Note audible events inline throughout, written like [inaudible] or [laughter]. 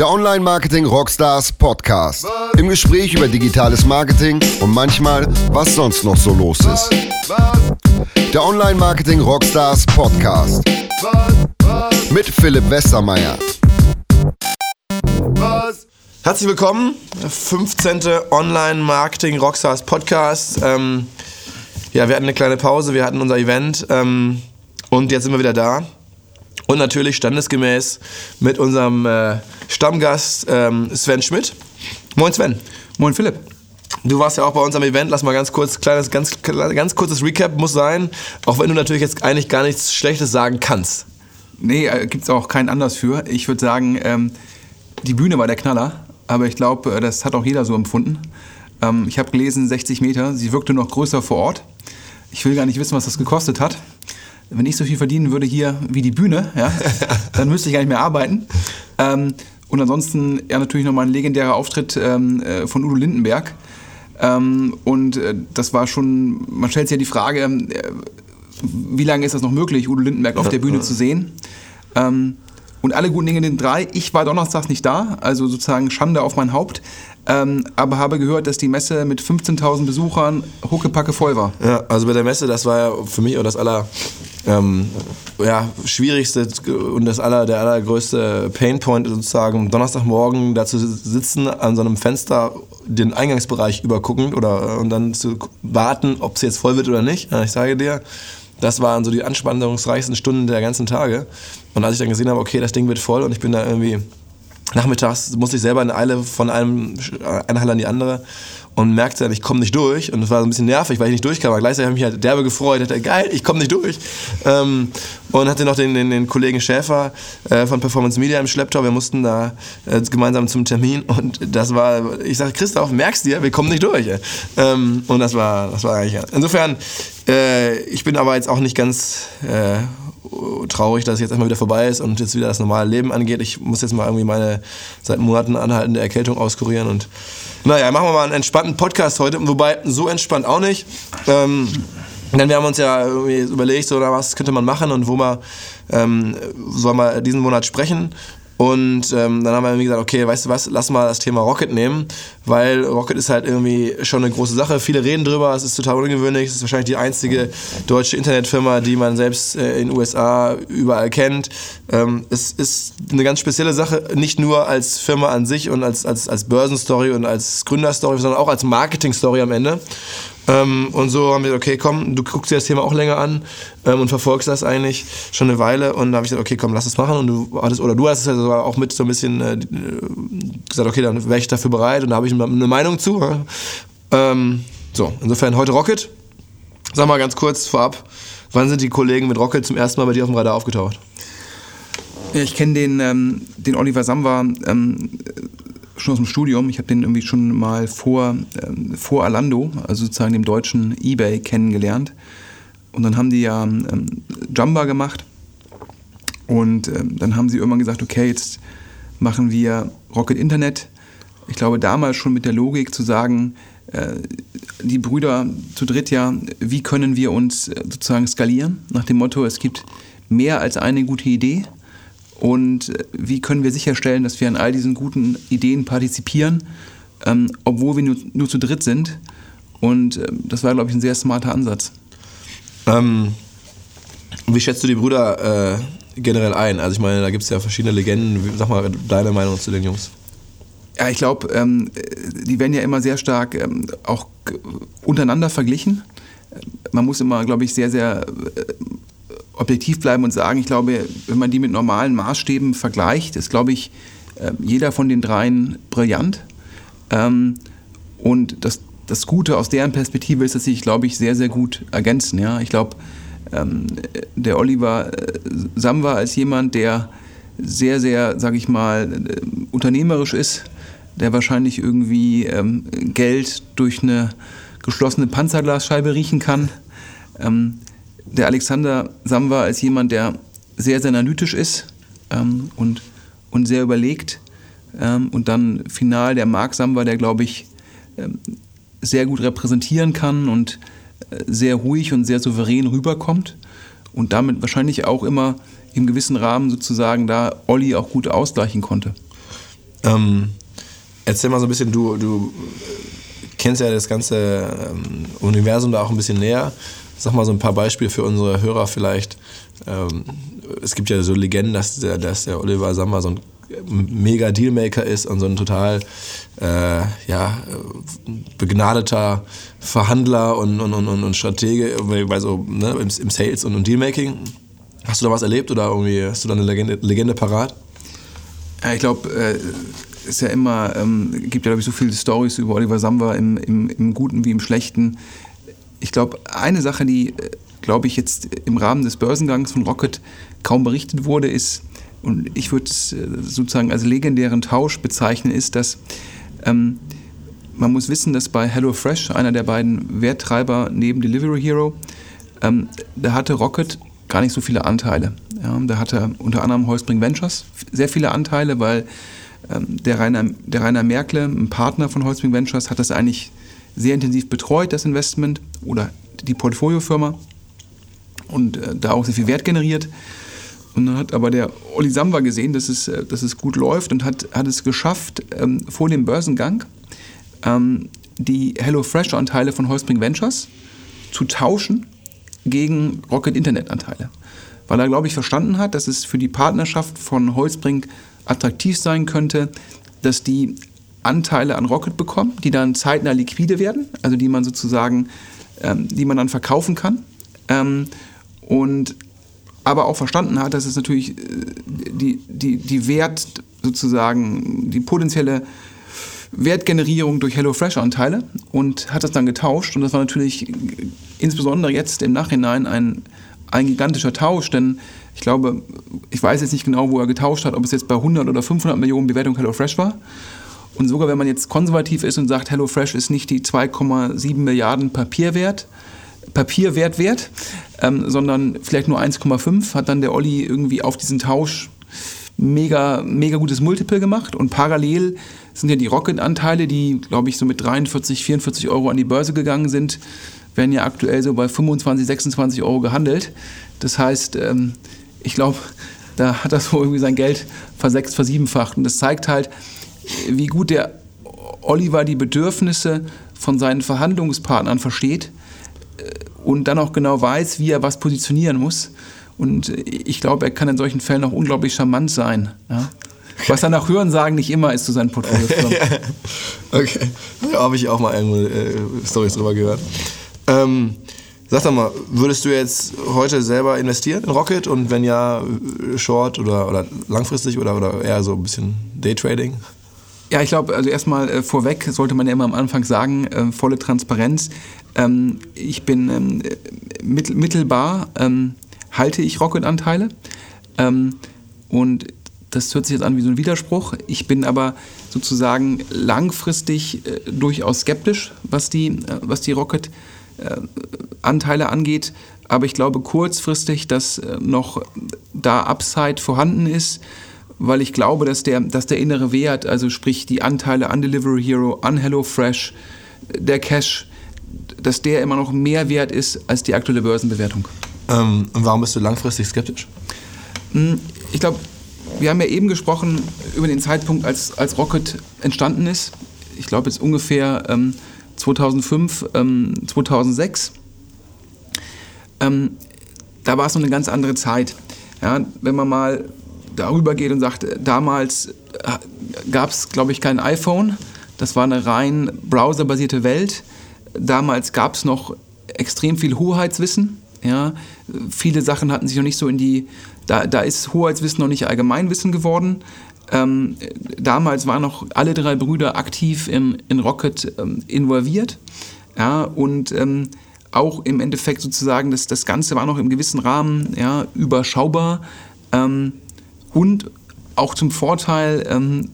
Der Online Marketing Rockstars Podcast. Im Gespräch über digitales Marketing und manchmal, was sonst noch so los ist. Der Online Marketing Rockstars Podcast. Mit Philipp Westermeier. Herzlich willkommen, 15. Online Marketing Rockstars Podcast. Ähm, ja, wir hatten eine kleine Pause, wir hatten unser Event ähm, und jetzt sind wir wieder da. Und natürlich standesgemäß mit unserem äh, Stammgast ähm, Sven Schmidt. Moin Sven. Moin Philipp. Du warst ja auch bei unserem Event. Lass mal ganz kurz, kleines, ganz, ganz kurzes Recap muss sein. Auch wenn du natürlich jetzt eigentlich gar nichts Schlechtes sagen kannst. Nee, äh, gibt es auch keinen Anlass für. Ich würde sagen, ähm, die Bühne war der Knaller. Aber ich glaube, äh, das hat auch jeder so empfunden. Ähm, ich habe gelesen, 60 Meter. Sie wirkte noch größer vor Ort. Ich will gar nicht wissen, was das gekostet hat wenn ich so viel verdienen würde hier wie die Bühne, ja, [laughs] dann müsste ich gar nicht mehr arbeiten. Ähm, und ansonsten ja natürlich nochmal ein legendärer Auftritt ähm, äh, von Udo Lindenberg. Ähm, und äh, das war schon, man stellt sich ja die Frage, äh, wie lange ist das noch möglich, Udo Lindenberg auf der Bühne zu sehen? Ähm, und alle guten Dinge sind drei. Ich war donnerstags nicht da, also sozusagen Schande auf mein Haupt. Ähm, aber habe gehört, dass die Messe mit 15.000 Besuchern huckepacke voll war. Ja, also bei der Messe, das war ja für mich auch das aller ähm, ja, schwierigste und das aller, der allergrößte Painpoint sozusagen, Donnerstagmorgen da zu sitzen, an so einem Fenster den Eingangsbereich übergucken oder und dann zu warten, ob es jetzt voll wird oder nicht. Ich sage dir, das waren so die anspannungsreichsten Stunden der ganzen Tage. Und als ich dann gesehen habe, okay, das Ding wird voll und ich bin da irgendwie nachmittags musste ich selber in Eile von einem, eine Halle an die andere und merkte dann, ich komme nicht durch. Und es war so ein bisschen nervig, weil ich nicht durchkam. Aber gleichzeitig habe ich mich halt derbe gefreut. Dachte, geil, ich komme nicht durch. Ähm, und hatte noch den, den, den Kollegen Schäfer äh, von Performance Media im Schlepptau. Wir mussten da äh, gemeinsam zum Termin. Und das war, ich sage, Christoph, merkst du dir, wir kommen nicht durch. Ähm, und das war, das war eigentlich. Insofern, äh, ich bin aber jetzt auch nicht ganz äh, traurig, dass es jetzt erstmal wieder vorbei ist und jetzt wieder das normale Leben angeht. Ich muss jetzt mal irgendwie meine seit Monaten anhaltende Erkältung auskurieren und naja, machen wir mal einen entspannten Podcast heute, wobei so entspannt auch nicht. Ähm, denn wir haben uns ja überlegt, so, was könnte man machen und wo man ähm, soll man diesen Monat sprechen. Und ähm, dann haben wir irgendwie gesagt, okay, weißt du was, lass mal das Thema Rocket nehmen, weil Rocket ist halt irgendwie schon eine große Sache. Viele reden drüber, es ist total ungewöhnlich. Es ist wahrscheinlich die einzige deutsche Internetfirma, die man selbst äh, in den USA überall kennt. Ähm, es ist eine ganz spezielle Sache, nicht nur als Firma an sich und als, als, als Börsenstory und als Gründerstory, sondern auch als Marketingstory am Ende. Ähm, und so haben wir gesagt, okay, komm, du guckst dir das Thema auch länger an ähm, und verfolgst das eigentlich schon eine Weile. Und da habe ich gesagt, okay, komm, lass es machen. Und du hattest, oder du hast es also auch mit so ein bisschen äh, gesagt, okay, dann wäre ich dafür bereit. Und da habe ich eine Meinung zu. Ähm, so, insofern heute Rocket. Sag mal ganz kurz vorab, wann sind die Kollegen mit Rocket zum ersten Mal bei dir auf dem Radar aufgetaucht? Ich kenne den, ähm, den Oliver Samba ähm, schon aus dem Studium. Ich habe den irgendwie schon mal vor, ähm, vor Alando, also sozusagen dem deutschen Ebay, kennengelernt. Und dann haben die ja ähm, Jumba gemacht. Und ähm, dann haben sie irgendwann gesagt, okay, jetzt machen wir Rocket Internet. Ich glaube damals schon mit der Logik zu sagen, äh, die Brüder zu dritt ja, wie können wir uns äh, sozusagen skalieren? Nach dem Motto, es gibt mehr als eine gute Idee und äh, wie können wir sicherstellen, dass wir an all diesen guten Ideen partizipieren, ähm, obwohl wir nur, nur, zu dritt sind. Und äh, das war, glaube ich, ein sehr smarter Ansatz. Ähm, wie schätzt du die Brüder äh, generell ein? Also ich meine, da gibt es ja verschiedene Legenden. Sag mal deine Meinung zu den Jungs. Ja, ich glaube, ähm, die werden ja immer sehr stark ähm, auch untereinander verglichen. Man muss immer, glaube ich, sehr, sehr äh, objektiv bleiben und sagen, ich glaube, wenn man die mit normalen Maßstäben vergleicht, ist, glaube ich, äh, jeder von den dreien brillant. Ähm, und das, das Gute aus deren Perspektive ist, dass sie sich, glaube ich, sehr, sehr gut ergänzen. Ja? Ich glaube, ähm, der Oliver äh, Samba als jemand, der sehr, sehr, sage ich mal, äh, unternehmerisch ist, der wahrscheinlich irgendwie ähm, Geld durch eine geschlossene Panzerglasscheibe riechen kann der Alexander Samwa als jemand, der sehr, sehr analytisch ist ähm, und, und sehr überlegt. Ähm, und dann final der Marc Samwa, der, glaube ich, ähm, sehr gut repräsentieren kann und äh, sehr ruhig und sehr souverän rüberkommt und damit wahrscheinlich auch immer im gewissen Rahmen sozusagen da Olli auch gut ausgleichen konnte. Ähm, erzähl mal so ein bisschen, du, du kennst ja das ganze ähm, Universum da auch ein bisschen näher. Sag mal so ein paar Beispiele für unsere Hörer vielleicht. Ähm, es gibt ja so Legenden, dass der, dass der Oliver Samba so ein mega Dealmaker ist und so ein total äh, ja, begnadeter Verhandler und, und, und, und Stratege bei so, ne, im, im Sales und im Dealmaking. Hast du da was erlebt oder irgendwie hast du da eine Legende, Legende parat? Ja, ich glaube, äh, ist ja immer, ähm, gibt ja glaube ich so viele Stories über Oliver Samba im, im, im Guten wie im Schlechten. Ich glaube, eine Sache, die, äh, glaube ich, jetzt im Rahmen des Börsengangs von Rocket kaum berichtet wurde, ist, und ich würde es äh, sozusagen als legendären Tausch bezeichnen, ist, dass ähm, man muss wissen, dass bei HelloFresh, einer der beiden Werttreiber neben Delivery Hero, ähm, da hatte Rocket gar nicht so viele Anteile. Ja, da hatte unter anderem Holzbring Ventures sehr viele Anteile, weil ähm, der, Rainer, der Rainer Merkle, ein Partner von Holzbring Ventures, hat das eigentlich sehr intensiv betreut, das Investment oder die Portfoliofirma und äh, da auch sehr viel Wert generiert. Und dann hat aber der Olli Samba gesehen, dass es, äh, dass es gut läuft und hat, hat es geschafft, ähm, vor dem Börsengang ähm, die HelloFresh-Anteile von Holzbring Ventures zu tauschen gegen Rocket Internet-Anteile. Weil er, glaube ich, verstanden hat, dass es für die Partnerschaft von Holzbrink attraktiv sein könnte, dass die Anteile an Rocket bekommen, die dann zeitnah liquide werden, also die man sozusagen, ähm, die man dann verkaufen kann. Ähm, und aber auch verstanden hat, dass es natürlich äh, die, die, die Wert sozusagen, die potenzielle Wertgenerierung durch HelloFresh-Anteile und hat das dann getauscht. Und das war natürlich insbesondere jetzt im Nachhinein ein, ein gigantischer Tausch, denn ich glaube, ich weiß jetzt nicht genau, wo er getauscht hat, ob es jetzt bei 100 oder 500 Millionen Bewertung HelloFresh war. Und sogar wenn man jetzt konservativ ist und sagt, HelloFresh ist nicht die 2,7 Milliarden Papierwert, Papierwert wert, ähm, sondern vielleicht nur 1,5, hat dann der Olli irgendwie auf diesen Tausch mega, mega gutes Multiple gemacht und parallel sind ja die Rocket-Anteile, die, glaube ich, so mit 43, 44 Euro an die Börse gegangen sind, werden ja aktuell so bei 25, 26 Euro gehandelt. Das heißt, ähm, ich glaube, da hat er so irgendwie sein Geld versechst, versiebenfacht. Und das zeigt halt, wie gut der Oliver die Bedürfnisse von seinen Verhandlungspartnern versteht äh, und dann auch genau weiß, wie er was positionieren muss. Und ich glaube, er kann in solchen Fällen auch unglaublich charmant sein. Ja? Was er nach Hörensagen nicht immer ist zu [laughs] seinen Portfolios. okay, da habe ich auch mal irgendwo äh, Storys drüber gehört. Ähm, sag doch mal, würdest du jetzt heute selber investieren in Rocket und wenn ja, short oder, oder langfristig oder, oder eher so ein bisschen Daytrading? Ja, ich glaube, also erstmal äh, vorweg sollte man ja immer am Anfang sagen, äh, volle Transparenz. Ähm, ich bin ähm, mittel, mittelbar ähm, halte ich Rocket-Anteile. Ähm, und das hört sich jetzt an wie so ein Widerspruch. Ich bin aber sozusagen langfristig äh, durchaus skeptisch, was die, äh, was die Rocket-Anteile äh, angeht. Aber ich glaube kurzfristig, dass äh, noch da Upside vorhanden ist, weil ich glaube, dass der, dass der innere Wert, also sprich die Anteile an Delivery Hero, an HelloFresh, der Cash, dass der immer noch mehr wert ist als die aktuelle Börsenbewertung. Ähm, und warum bist du langfristig skeptisch? Hm, ich glaube, wir haben ja eben gesprochen über den Zeitpunkt, als, als Rocket entstanden ist. Ich glaube, jetzt ungefähr ähm, 2005, ähm, 2006. Ähm, da war es noch eine ganz andere Zeit. Ja, wenn man mal darüber geht und sagt, damals äh, gab es, glaube ich, kein iPhone. Das war eine rein browserbasierte Welt. Damals gab es noch extrem viel Hoheitswissen. Ja, viele Sachen hatten sich noch nicht so in die, da, da ist Hoheitswissen noch nicht Allgemeinwissen geworden. Ähm, damals waren noch alle drei Brüder aktiv im, in Rocket ähm, involviert. Ja, und ähm, auch im Endeffekt sozusagen, das, das Ganze war noch im gewissen Rahmen ja, überschaubar ähm, und auch zum Vorteil ähm,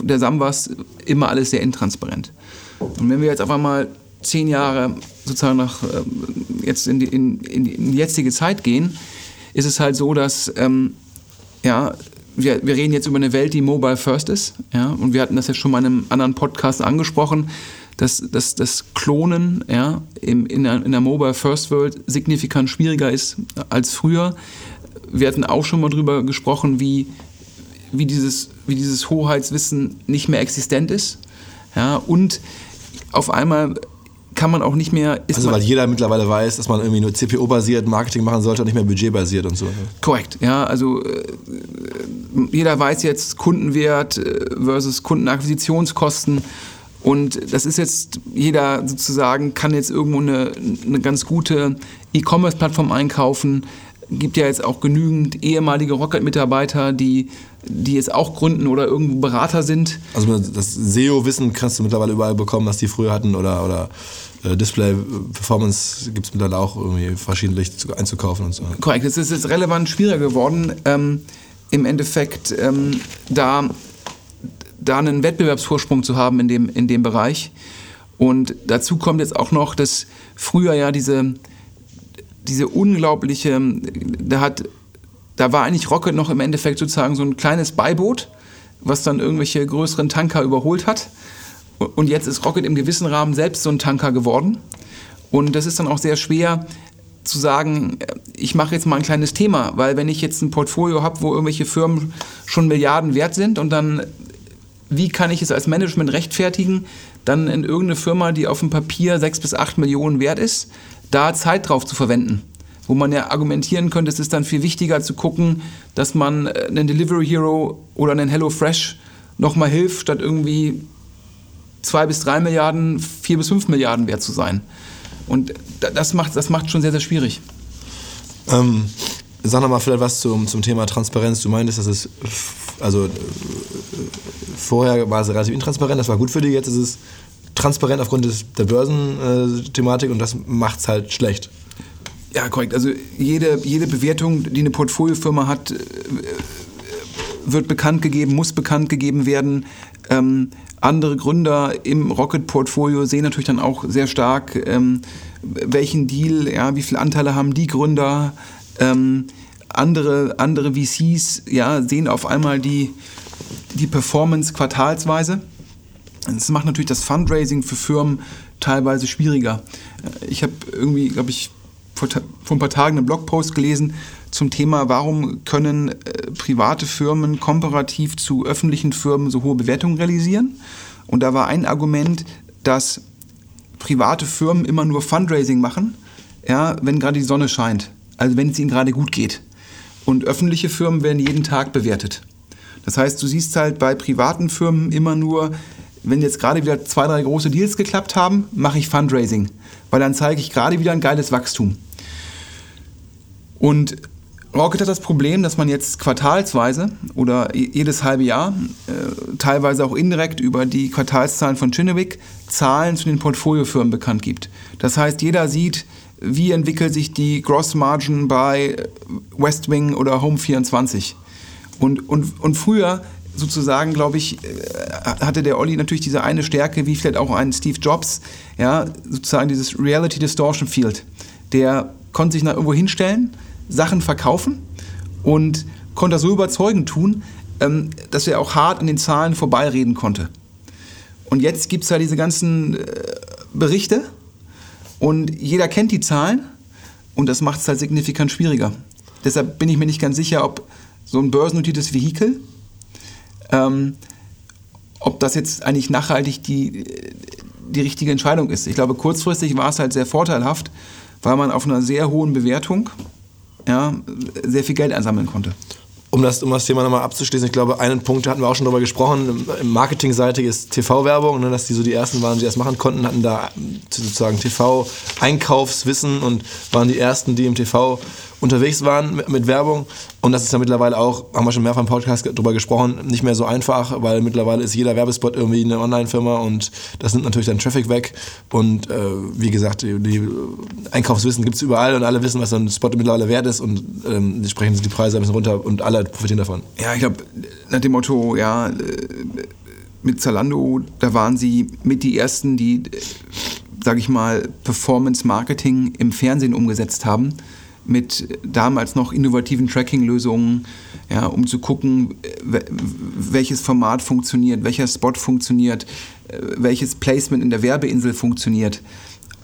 der Sambas immer alles sehr intransparent. Und wenn wir jetzt einfach mal zehn Jahre sozusagen nach ähm, jetzt in die, in, in die jetzige Zeit gehen, ist es halt so, dass ähm, ja, wir, wir reden jetzt über eine Welt, die mobile first ist. Ja, und wir hatten das ja schon mal in einem anderen Podcast angesprochen, dass, dass das Klonen ja, in, in, der, in der Mobile First World signifikant schwieriger ist als früher. Wir hatten auch schon mal darüber gesprochen, wie, wie dieses wie dieses Hoheitswissen nicht mehr existent ist. Ja, und auf einmal kann man auch nicht mehr. also weil jeder mittlerweile weiß, dass man irgendwie nur CPO-basiert Marketing machen sollte und nicht mehr budgetbasiert und so. Ne? Korrekt, ja. Also äh, jeder weiß jetzt Kundenwert äh, versus Kundenakquisitionskosten. Und das ist jetzt, jeder sozusagen kann jetzt irgendwo eine, eine ganz gute E-Commerce-Plattform einkaufen. Gibt ja jetzt auch genügend ehemalige Rocket-Mitarbeiter, die, die jetzt auch gründen oder irgendwo Berater sind. Also das SEO-Wissen kannst du mittlerweile überall bekommen, was die früher hatten oder, oder äh, Display-Performance gibt es mittlerweile auch irgendwie verschiedentlich einzukaufen und so. Korrekt, es ist jetzt relevant schwieriger geworden, ähm, im Endeffekt ähm, da da einen Wettbewerbsvorsprung zu haben in dem, in dem Bereich. Und dazu kommt jetzt auch noch, dass früher ja diese, diese unglaubliche, da hat, da war eigentlich Rocket noch im Endeffekt sozusagen so ein kleines Beiboot, was dann irgendwelche größeren Tanker überholt hat. Und jetzt ist Rocket im gewissen Rahmen selbst so ein Tanker geworden. Und das ist dann auch sehr schwer zu sagen, ich mache jetzt mal ein kleines Thema, weil wenn ich jetzt ein Portfolio habe, wo irgendwelche Firmen schon Milliarden wert sind und dann wie kann ich es als Management rechtfertigen, dann in irgendeine Firma, die auf dem Papier sechs bis acht Millionen wert ist, da Zeit drauf zu verwenden. Wo man ja argumentieren könnte, es ist dann viel wichtiger zu gucken, dass man äh, einen Delivery Hero oder einen Hello Fresh nochmal hilft, statt irgendwie zwei bis drei Milliarden, vier bis fünf Milliarden wert zu sein. Und das macht, das macht schon sehr, sehr schwierig. Ähm, sag nochmal vielleicht was zum, zum Thema Transparenz. Du meintest, dass es also äh, vorher war es relativ intransparent, das war gut für die, jetzt ist es transparent aufgrund des, der Börsenthematik und das macht es halt schlecht. Ja, korrekt. Also jede, jede Bewertung, die eine Portfoliofirma hat, äh, wird bekannt gegeben, muss bekannt gegeben werden. Ähm, andere Gründer im Rocket-Portfolio sehen natürlich dann auch sehr stark, ähm, welchen Deal, ja, wie viele Anteile haben die Gründer. Ähm, andere, andere VCs ja, sehen auf einmal die, die Performance quartalsweise. Das macht natürlich das Fundraising für Firmen teilweise schwieriger. Ich habe irgendwie, glaube ich, vor, vor, ein paar Tagen einen Blogpost gelesen zum Thema, warum können äh, private Firmen komparativ zu öffentlichen Firmen so hohe Bewertungen realisieren. Und da war ein Argument, dass private Firmen immer nur Fundraising machen, ja, wenn gerade die Sonne scheint, also wenn es ihnen gerade gut geht. Und öffentliche Firmen werden jeden Tag bewertet. Das heißt, du siehst halt bei privaten Firmen immer nur, wenn jetzt gerade wieder zwei, drei große Deals geklappt haben, mache ich Fundraising, weil dann zeige ich gerade wieder ein geiles Wachstum. Und Rocket hat das Problem, dass man jetzt quartalsweise oder jedes halbe Jahr, äh, teilweise auch indirekt über die Quartalszahlen von Chinnewick, Zahlen zu den Portfoliofirmen bekannt gibt. Das heißt, jeder sieht, wie entwickelt sich die Gross Margin bei Westwing oder Home24. Und, und, und früher sozusagen, glaube ich, äh, hatte der Olli natürlich diese eine Stärke, wie vielleicht auch ein Steve Jobs, ja, sozusagen dieses Reality Distortion Field. Der konnte sich nach irgendwo hinstellen, Sachen verkaufen und konnte das so überzeugend tun, ähm, dass er auch hart an den Zahlen vorbeireden konnte. Und jetzt gibt es ja diese ganzen äh, Berichte, und jeder kennt die Zahlen und das macht es halt signifikant schwieriger. Deshalb bin ich mir nicht ganz sicher, ob so ein börsennotiertes Vehikel, ähm, ob das jetzt eigentlich nachhaltig die, die richtige Entscheidung ist. Ich glaube, kurzfristig war es halt sehr vorteilhaft, weil man auf einer sehr hohen Bewertung ja, sehr viel Geld einsammeln konnte um das, um das Thema nochmal abzuschließen, ich glaube, einen Punkt hatten wir auch schon darüber gesprochen, im Marketing-seitig ist TV-Werbung, ne, dass die so die ersten waren, die das machen konnten, hatten da sozusagen TV-Einkaufswissen und waren die ersten, die im TV unterwegs waren mit, Werbung. Und das ist ja mittlerweile auch, haben wir schon mehrfach im Podcast darüber gesprochen, nicht mehr so einfach, weil mittlerweile ist jeder Werbespot irgendwie eine Online-Firma und das nimmt natürlich dann Traffic weg. Und äh, wie gesagt, die, Einkaufswissen gibt es überall und alle wissen, was so ein Spot mittlerweile wert ist und ähm, entsprechend sind die Preise ein bisschen runter und alle profitieren davon. Ja, ich glaube, nach dem Motto, ja, äh, mit Zalando, da waren sie mit die ersten, die, äh, sage ich mal, Performance Marketing im Fernsehen umgesetzt haben mit damals noch innovativen Tracking-Lösungen, ja, um zu gucken, welches Format funktioniert, welcher Spot funktioniert, welches Placement in der Werbeinsel funktioniert.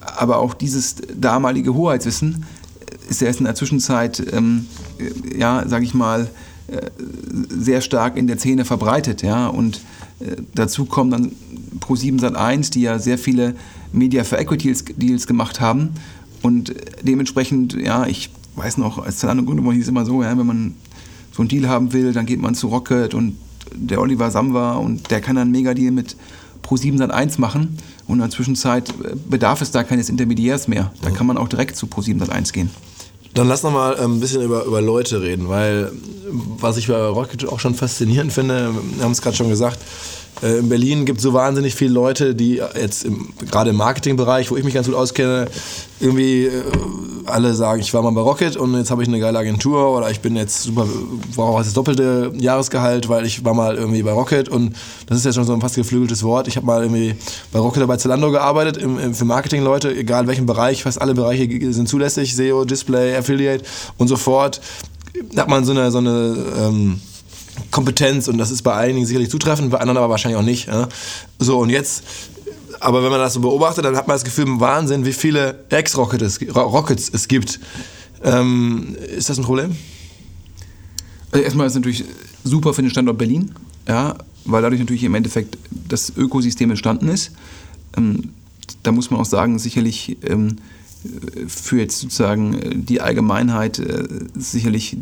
Aber auch dieses damalige Hoheitswissen ist erst in der Zwischenzeit, ähm, ja, sage ich mal, äh, sehr stark in der Szene verbreitet. Ja? Und äh, dazu kommen dann Pro7 Sat1, die ja sehr viele Media for Equity Deals gemacht haben. Und dementsprechend, ja, ich weiß noch, als Zalando gegründet wurde, hieß es immer so, ja, wenn man so einen Deal haben will, dann geht man zu Rocket und der Oliver Samwa und der kann dann einen Mega-Deal mit Pro7 Sat1 machen. Und in der Zwischenzeit bedarf es da keines Intermediärs mehr. Da kann man auch direkt zu Pro7 Sat1 gehen. Dann lass noch mal ähm, ein bisschen über, über Leute reden, weil was ich bei Rocket auch schon faszinierend finde, wir haben es gerade schon gesagt, äh, in Berlin gibt es so wahnsinnig viele Leute, die jetzt gerade im Marketingbereich, wo ich mich ganz gut auskenne, irgendwie äh, alle sagen, ich war mal bei Rocket und jetzt habe ich eine geile Agentur oder ich bin jetzt super, brauche das doppelte Jahresgehalt, weil ich war mal irgendwie bei Rocket und das ist ja schon so ein fast geflügeltes Wort. Ich habe mal irgendwie bei Rocket oder bei Zalando gearbeitet, im, im, für Marketingleute, egal welchen Bereich, fast alle Bereiche sind zulässig, SEO, Display, Affiliate und so fort. Hat man so eine, so eine ähm, Kompetenz und das ist bei einigen sicherlich zutreffend, bei anderen aber wahrscheinlich auch nicht. Ja? So, und jetzt, aber wenn man das so beobachtet, dann hat man das Gefühl, Wahnsinn, wie viele Ex-Rockets Rockets es gibt. Ähm, ist das ein Problem? Also erstmal ist es natürlich super für den Standort Berlin, ja, weil dadurch natürlich im Endeffekt das Ökosystem entstanden ist. Ähm, da muss man auch sagen, sicherlich ähm, für jetzt sozusagen die Allgemeinheit äh, sicherlich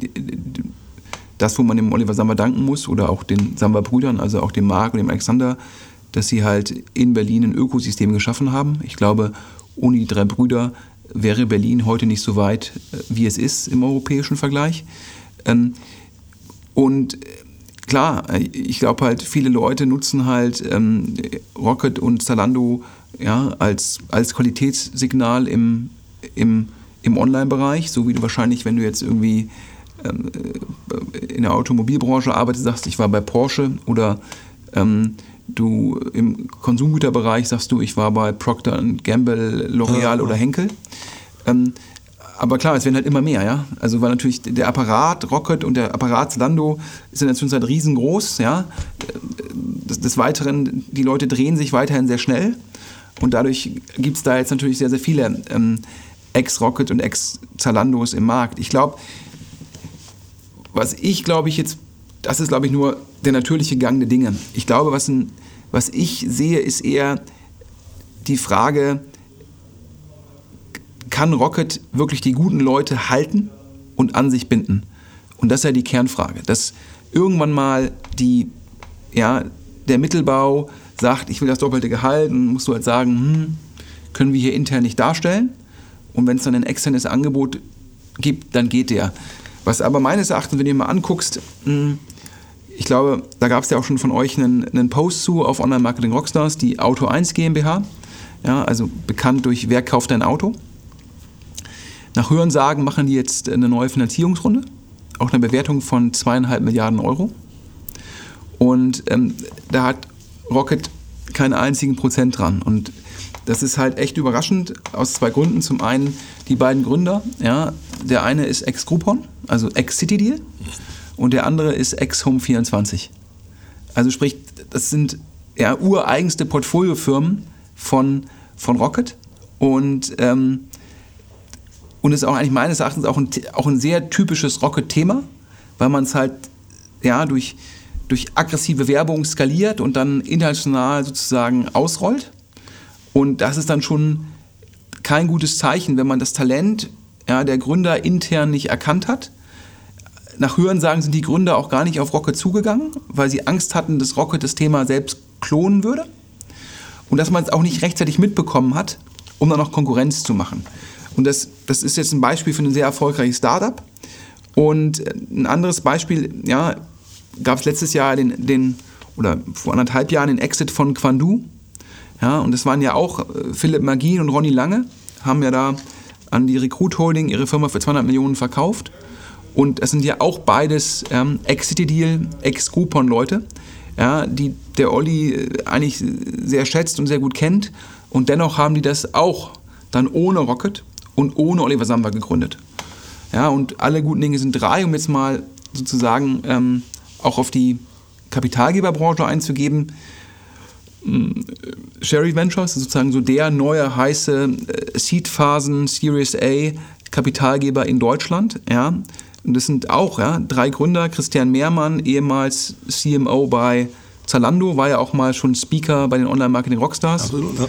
das, wo man dem Oliver Samba danken muss oder auch den Samba-Brüdern, also auch dem Marc und dem Alexander, dass sie halt in Berlin ein Ökosystem geschaffen haben. Ich glaube, ohne die drei Brüder wäre Berlin heute nicht so weit, äh, wie es ist im europäischen Vergleich. Ähm, und äh, klar, ich glaube halt, viele Leute nutzen halt ähm, Rocket und Zalando ja, als, als Qualitätssignal im, im, im Online-Bereich, so wie du wahrscheinlich, wenn du jetzt irgendwie ähm, äh, in der Automobilbranche arbeitest, sagst, ich war bei Porsche oder ähm, du im Konsumgüterbereich sagst du, ich war bei Procter Gamble, L'Oreal ja, oder Henkel. Ähm, aber klar, es werden halt immer mehr, ja. Also weil natürlich der Apparat Rocket und der Apparat Lando ist in der Zwischenzeit riesengroß, ja. Des, des Weiteren, die Leute drehen sich weiterhin sehr schnell und dadurch gibt es da jetzt natürlich sehr, sehr viele ähm, Ex-Rocket und Ex-Zalandos im Markt. Ich glaube, was ich glaube ich jetzt, das ist glaube ich nur der natürliche Gang der Dinge. Ich glaube, was, ein, was ich sehe, ist eher die Frage, kann Rocket wirklich die guten Leute halten und an sich binden? Und das ist ja die Kernfrage. Dass irgendwann mal die, ja, der Mittelbau sagt, ich will das doppelte Gehalt, dann musst du halt sagen, hm, können wir hier intern nicht darstellen. Und wenn es dann ein externes Angebot gibt, dann geht der. Was aber meines Erachtens, wenn du dir mal anguckst, hm, ich glaube, da gab es ja auch schon von euch einen, einen Post zu auf Online Marketing Rockstars, die Auto 1 GmbH, ja, also bekannt durch Wer kauft dein Auto. Nach Hörensagen machen die jetzt eine neue Finanzierungsrunde, auch eine Bewertung von zweieinhalb Milliarden Euro. Und ähm, da hat Rocket keinen einzigen Prozent dran. Und das ist halt echt überraschend aus zwei Gründen. Zum einen die beiden Gründer. Ja, der eine ist ex-Groupon, also ex-City-Deal. Und der andere ist ex-Home24. Also sprich, das sind ja, ureigenste Portfoliofirmen von, von Rocket. Und, ähm, und ist auch eigentlich meines Erachtens auch ein, auch ein sehr typisches Rocket-Thema, weil man es halt ja, durch, durch aggressive Werbung skaliert und dann international sozusagen ausrollt. Und das ist dann schon kein gutes Zeichen, wenn man das Talent ja, der Gründer intern nicht erkannt hat. Nach Hörensagen sind die Gründer auch gar nicht auf Rocket zugegangen, weil sie Angst hatten, dass Rocket das Thema selbst klonen würde. Und dass man es auch nicht rechtzeitig mitbekommen hat, um dann noch Konkurrenz zu machen. Und das, das ist jetzt ein Beispiel für ein sehr erfolgreiches Startup. Und ein anderes Beispiel, ja, gab es letztes Jahr den, den, oder vor anderthalb Jahren den Exit von Quandu. Ja, und das waren ja auch äh, Philipp Magin und Ronny Lange, haben ja da an die Recruit Holding ihre Firma für 200 Millionen verkauft. Und es sind ja auch beides ähm, Ex-City-Deal, Ex-Groupon-Leute, ja, die der Olli äh, eigentlich sehr schätzt und sehr gut kennt. Und dennoch haben die das auch dann ohne Rocket und ohne Oliver Samba gegründet. Ja, und alle guten Dinge sind drei, um jetzt mal sozusagen ähm, auch auf die Kapitalgeberbranche einzugeben. Sherry Ventures ist sozusagen so der neue heiße äh, Seed-Phasen Series A Kapitalgeber in Deutschland. Ja. Und das sind auch ja, drei Gründer. Christian Mehrmann, ehemals CMO bei Zalando, war ja auch mal schon Speaker bei den Online-Marketing-Rockstars. Absolut, ja.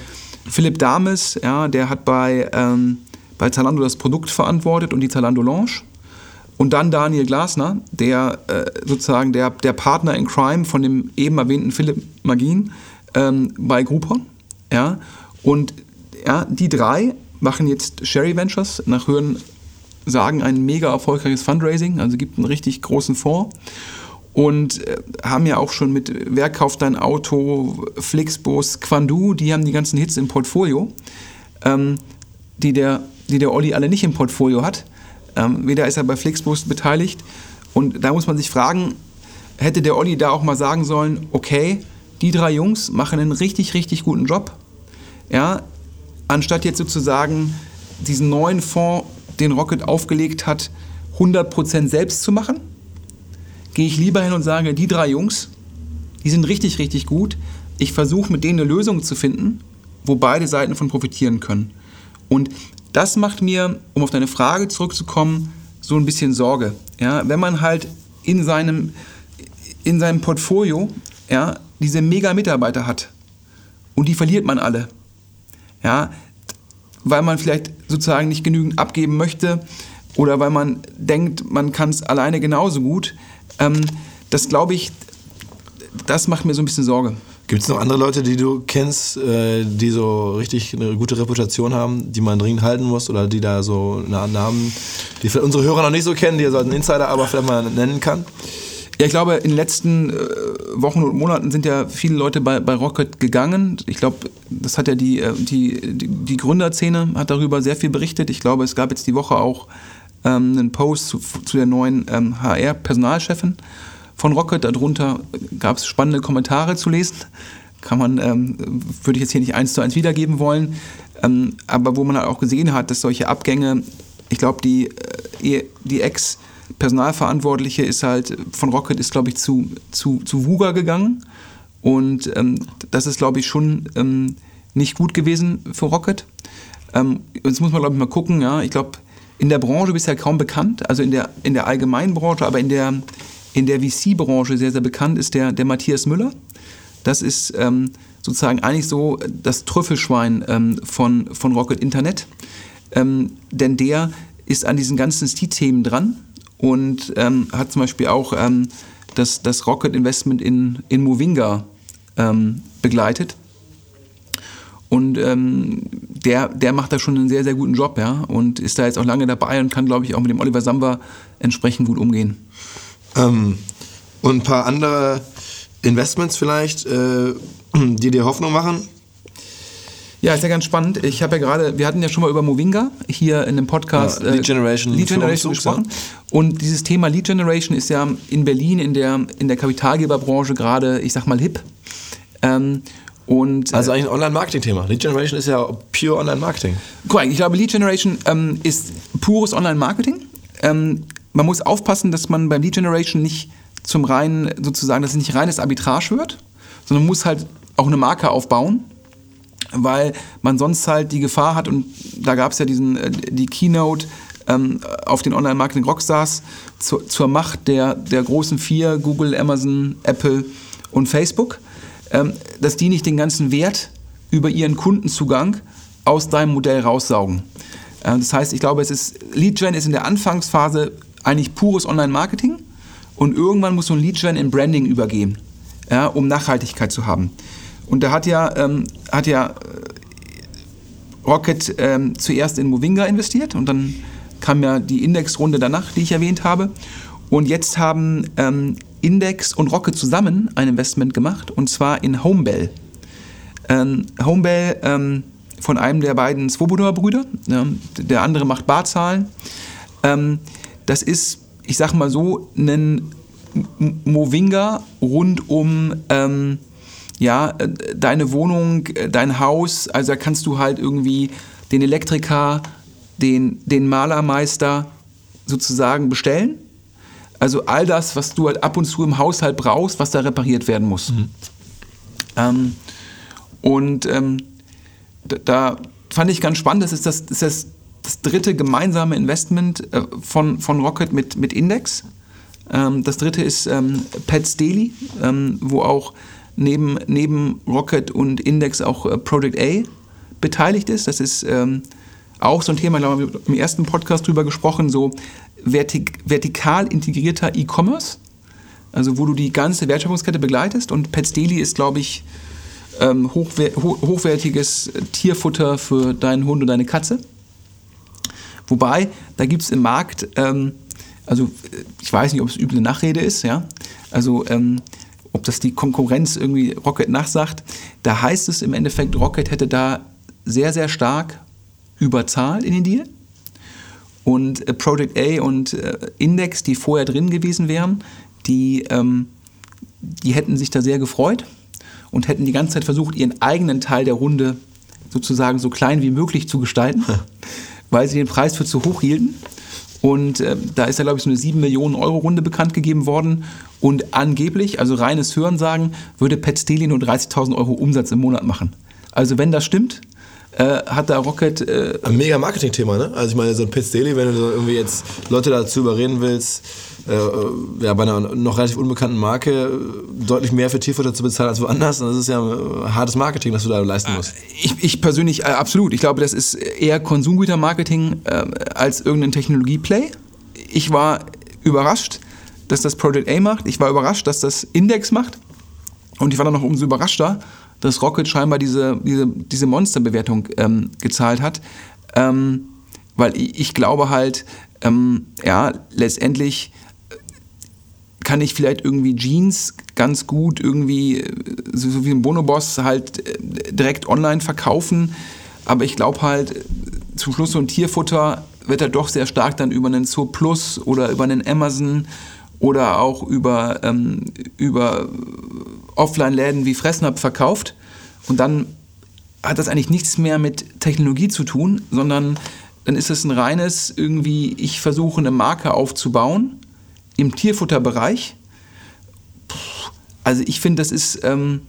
Philipp Dames, ja, der hat bei, ähm, bei Zalando das Produkt verantwortet und die Zalando Launch. Und dann Daniel Glasner, der äh, sozusagen der, der Partner in Crime von dem eben erwähnten Philipp Magin ähm, bei Groupon. Ja. Und ja, die drei machen jetzt Sherry Ventures nach Hören sagen ein mega erfolgreiches Fundraising, also gibt einen richtig großen Fonds und äh, haben ja auch schon mit Wer kauft dein Auto, Flixbus, Quandu, die haben die ganzen Hits im Portfolio, ähm, die, der, die der Olli alle nicht im Portfolio hat. Ähm, weder ist er bei Flixbus beteiligt und da muss man sich fragen, hätte der Olli da auch mal sagen sollen, okay, die drei Jungs machen einen richtig, richtig guten Job, ja, anstatt jetzt sozusagen diesen neuen Fonds, den Rocket aufgelegt hat, 100% selbst zu machen, gehe ich lieber hin und sage, die drei Jungs, die sind richtig, richtig gut. Ich versuche mit denen eine Lösung zu finden, wo beide Seiten von profitieren können. Und das macht mir, um auf deine Frage zurückzukommen, so ein bisschen Sorge. Ja, wenn man halt in seinem, in seinem Portfolio ja, diese Mega-Mitarbeiter hat und die verliert man alle, ja, weil man vielleicht sozusagen nicht genügend abgeben möchte oder weil man denkt, man kann es alleine genauso gut, ähm, das glaube ich, das macht mir so ein bisschen Sorge. Gibt es noch andere Leute, die du kennst, äh, die so richtig eine gute Reputation haben, die man dringend halten muss oder die da so Namen, die unsere Hörer noch nicht so kennen, die so einen Insider aber vielleicht mal nennen kann? Ja, ich glaube, in den letzten äh, Wochen und Monaten sind ja viele Leute bei, bei Rocket gegangen. Ich glaube, das hat ja die, äh, die, die Gründerszene hat darüber sehr viel berichtet. Ich glaube, es gab jetzt die Woche auch ähm, einen Post zu, zu der neuen ähm, HR-Personalchefin von Rocket. Darunter gab es spannende Kommentare zu lesen. Kann man, ähm, würde ich jetzt hier nicht eins zu eins wiedergeben wollen. Ähm, aber wo man halt auch gesehen hat, dass solche Abgänge, ich glaube, die, äh, die Ex-Personalverantwortliche ist halt von Rocket ist, glaube ich, zu, zu, zu Wuga gegangen. Und ähm, das ist, glaube ich, schon ähm, nicht gut gewesen für Rocket. Ähm, jetzt muss man, glaube ich, mal gucken. Ja, ich glaube, in der Branche bisher kaum bekannt, also in der, in der allgemeinen Branche, aber in der, in der VC-Branche sehr, sehr bekannt ist der, der Matthias Müller. Das ist ähm, sozusagen eigentlich so das Trüffelschwein ähm, von, von Rocket Internet. Ähm, denn der ist an diesen ganzen Stil-Themen dran und ähm, hat zum Beispiel auch ähm, das, das Rocket Investment in, in Movinga ähm, begleitet. Und der, der macht da schon einen sehr, sehr guten Job, ja. Und ist da jetzt auch lange dabei und kann, glaube ich, auch mit dem Oliver Samba entsprechend gut umgehen. Ähm, und ein paar andere Investments vielleicht, äh, die dir Hoffnung machen? Ja, ist ja ganz spannend. Ich habe ja gerade, wir hatten ja schon mal über Movinga hier in dem Podcast ja, Lead Generation, äh, Lead Generation gesprochen. Und dieses Thema Lead Generation ist ja in Berlin in der, in der Kapitalgeberbranche gerade, ich sag mal, hip. Ähm, und, also eigentlich ein Online-Marketing-Thema. Lead Generation ist ja pure Online-Marketing. Korrekt. Ich glaube, Lead Generation ähm, ist pures Online-Marketing. Ähm, man muss aufpassen, dass man beim Lead Generation nicht zum reinen, sozusagen, dass es nicht reines Arbitrage wird, sondern muss halt auch eine Marke aufbauen, weil man sonst halt die Gefahr hat, und da gab es ja diesen, äh, die Keynote ähm, auf den Online-Marketing-Rockstars zu, zur Macht der, der großen vier, Google, Amazon, Apple und Facebook ähm, dass die nicht den ganzen Wert über ihren Kundenzugang aus deinem Modell raussaugen. Äh, das heißt, ich glaube, es ist, Lead-Gen ist in der Anfangsphase eigentlich pures Online-Marketing und irgendwann muss so ein Lead-Gen in Branding übergehen, ja, um Nachhaltigkeit zu haben. Und da hat ja, ähm, hat ja äh, Rocket ähm, zuerst in Movinga investiert und dann kam ja die Indexrunde danach, die ich erwähnt habe. Und jetzt haben ähm, Index und Rocket zusammen ein Investment gemacht und zwar in Homebell. Ähm, Homebell ähm, von einem der beiden Svoboda-Brüder, der andere macht Barzahlen. Das ist, ich sag mal so, ein Movinga rund um ähm, ja, deine Wohnung, dein Haus. Also da kannst du halt irgendwie den Elektriker, den, den Malermeister sozusagen bestellen also all das, was du halt ab und zu im Haushalt brauchst, was da repariert werden muss. Mhm. Ähm, und ähm, da, da, fand ich ganz spannend, das ist das, ist das dritte gemeinsame Investment äh, von, von Rocket mit, mit Index. Ähm, das dritte ist ähm, Pets Daily, ähm, wo auch neben, neben Rocket und Index auch äh, Project A beteiligt ist. Das ist ähm, auch so ein Thema, glaube ich, im ersten Podcast drüber gesprochen, so vertik vertikal integrierter E-Commerce, also wo du die ganze Wertschöpfungskette begleitest. Und Pets Daily ist, glaube ich, ähm, hochwer hochwertiges Tierfutter für deinen Hund und deine Katze. Wobei, da gibt es im Markt, ähm, also ich weiß nicht, ob es üble Nachrede ist, ja, also ähm, ob das die Konkurrenz irgendwie Rocket nachsagt, da heißt es im Endeffekt, Rocket hätte da sehr, sehr stark überzahlt in den Deal. Und äh, Project A und äh, Index, die vorher drin gewesen wären, die, ähm, die hätten sich da sehr gefreut und hätten die ganze Zeit versucht, ihren eigenen Teil der Runde sozusagen so klein wie möglich zu gestalten, [laughs] weil sie den Preis für zu hoch hielten. Und äh, da ist ja, glaube ich, so eine 7 Millionen Euro Runde bekannt gegeben worden. Und angeblich, also reines Hörensagen, würde Pet Steli nur 30.000 Euro Umsatz im Monat machen. Also wenn das stimmt, äh, hat da Rocket. Äh ein mega Marketing-Thema, ne? Also ich meine, so ein Pit Daily, wenn du so irgendwie jetzt Leute dazu überreden willst, äh, ja, bei einer noch relativ unbekannten Marke deutlich mehr für Tierfutter zu bezahlen als woanders, das ist ja hartes Marketing, das du da leisten musst. Ich, ich persönlich, äh, absolut. Ich glaube, das ist eher Konsumgütermarketing äh, als irgendein Technologie-Play. Ich war überrascht, dass das Project A macht. Ich war überrascht, dass das Index macht. Und ich war dann noch umso überraschter, dass Rocket scheinbar diese, diese, diese Monsterbewertung ähm, gezahlt hat. Ähm, weil ich, ich, glaube halt, ähm, ja, letztendlich äh, kann ich vielleicht irgendwie Jeans ganz gut irgendwie, so, wie ein Bonoboss, halt äh, direkt online verkaufen. Aber ich glaube halt, zum Schluss so ein Tierfutter wird er doch sehr stark dann über einen Zoo Plus oder über einen Amazon oder auch über, ähm, über Offline-Läden wie Fressnapf verkauft. Und dann hat das eigentlich nichts mehr mit Technologie zu tun, sondern dann ist es ein reines irgendwie, ich versuche eine Marke aufzubauen im Tierfutterbereich. Also ich finde, das ist, ähm,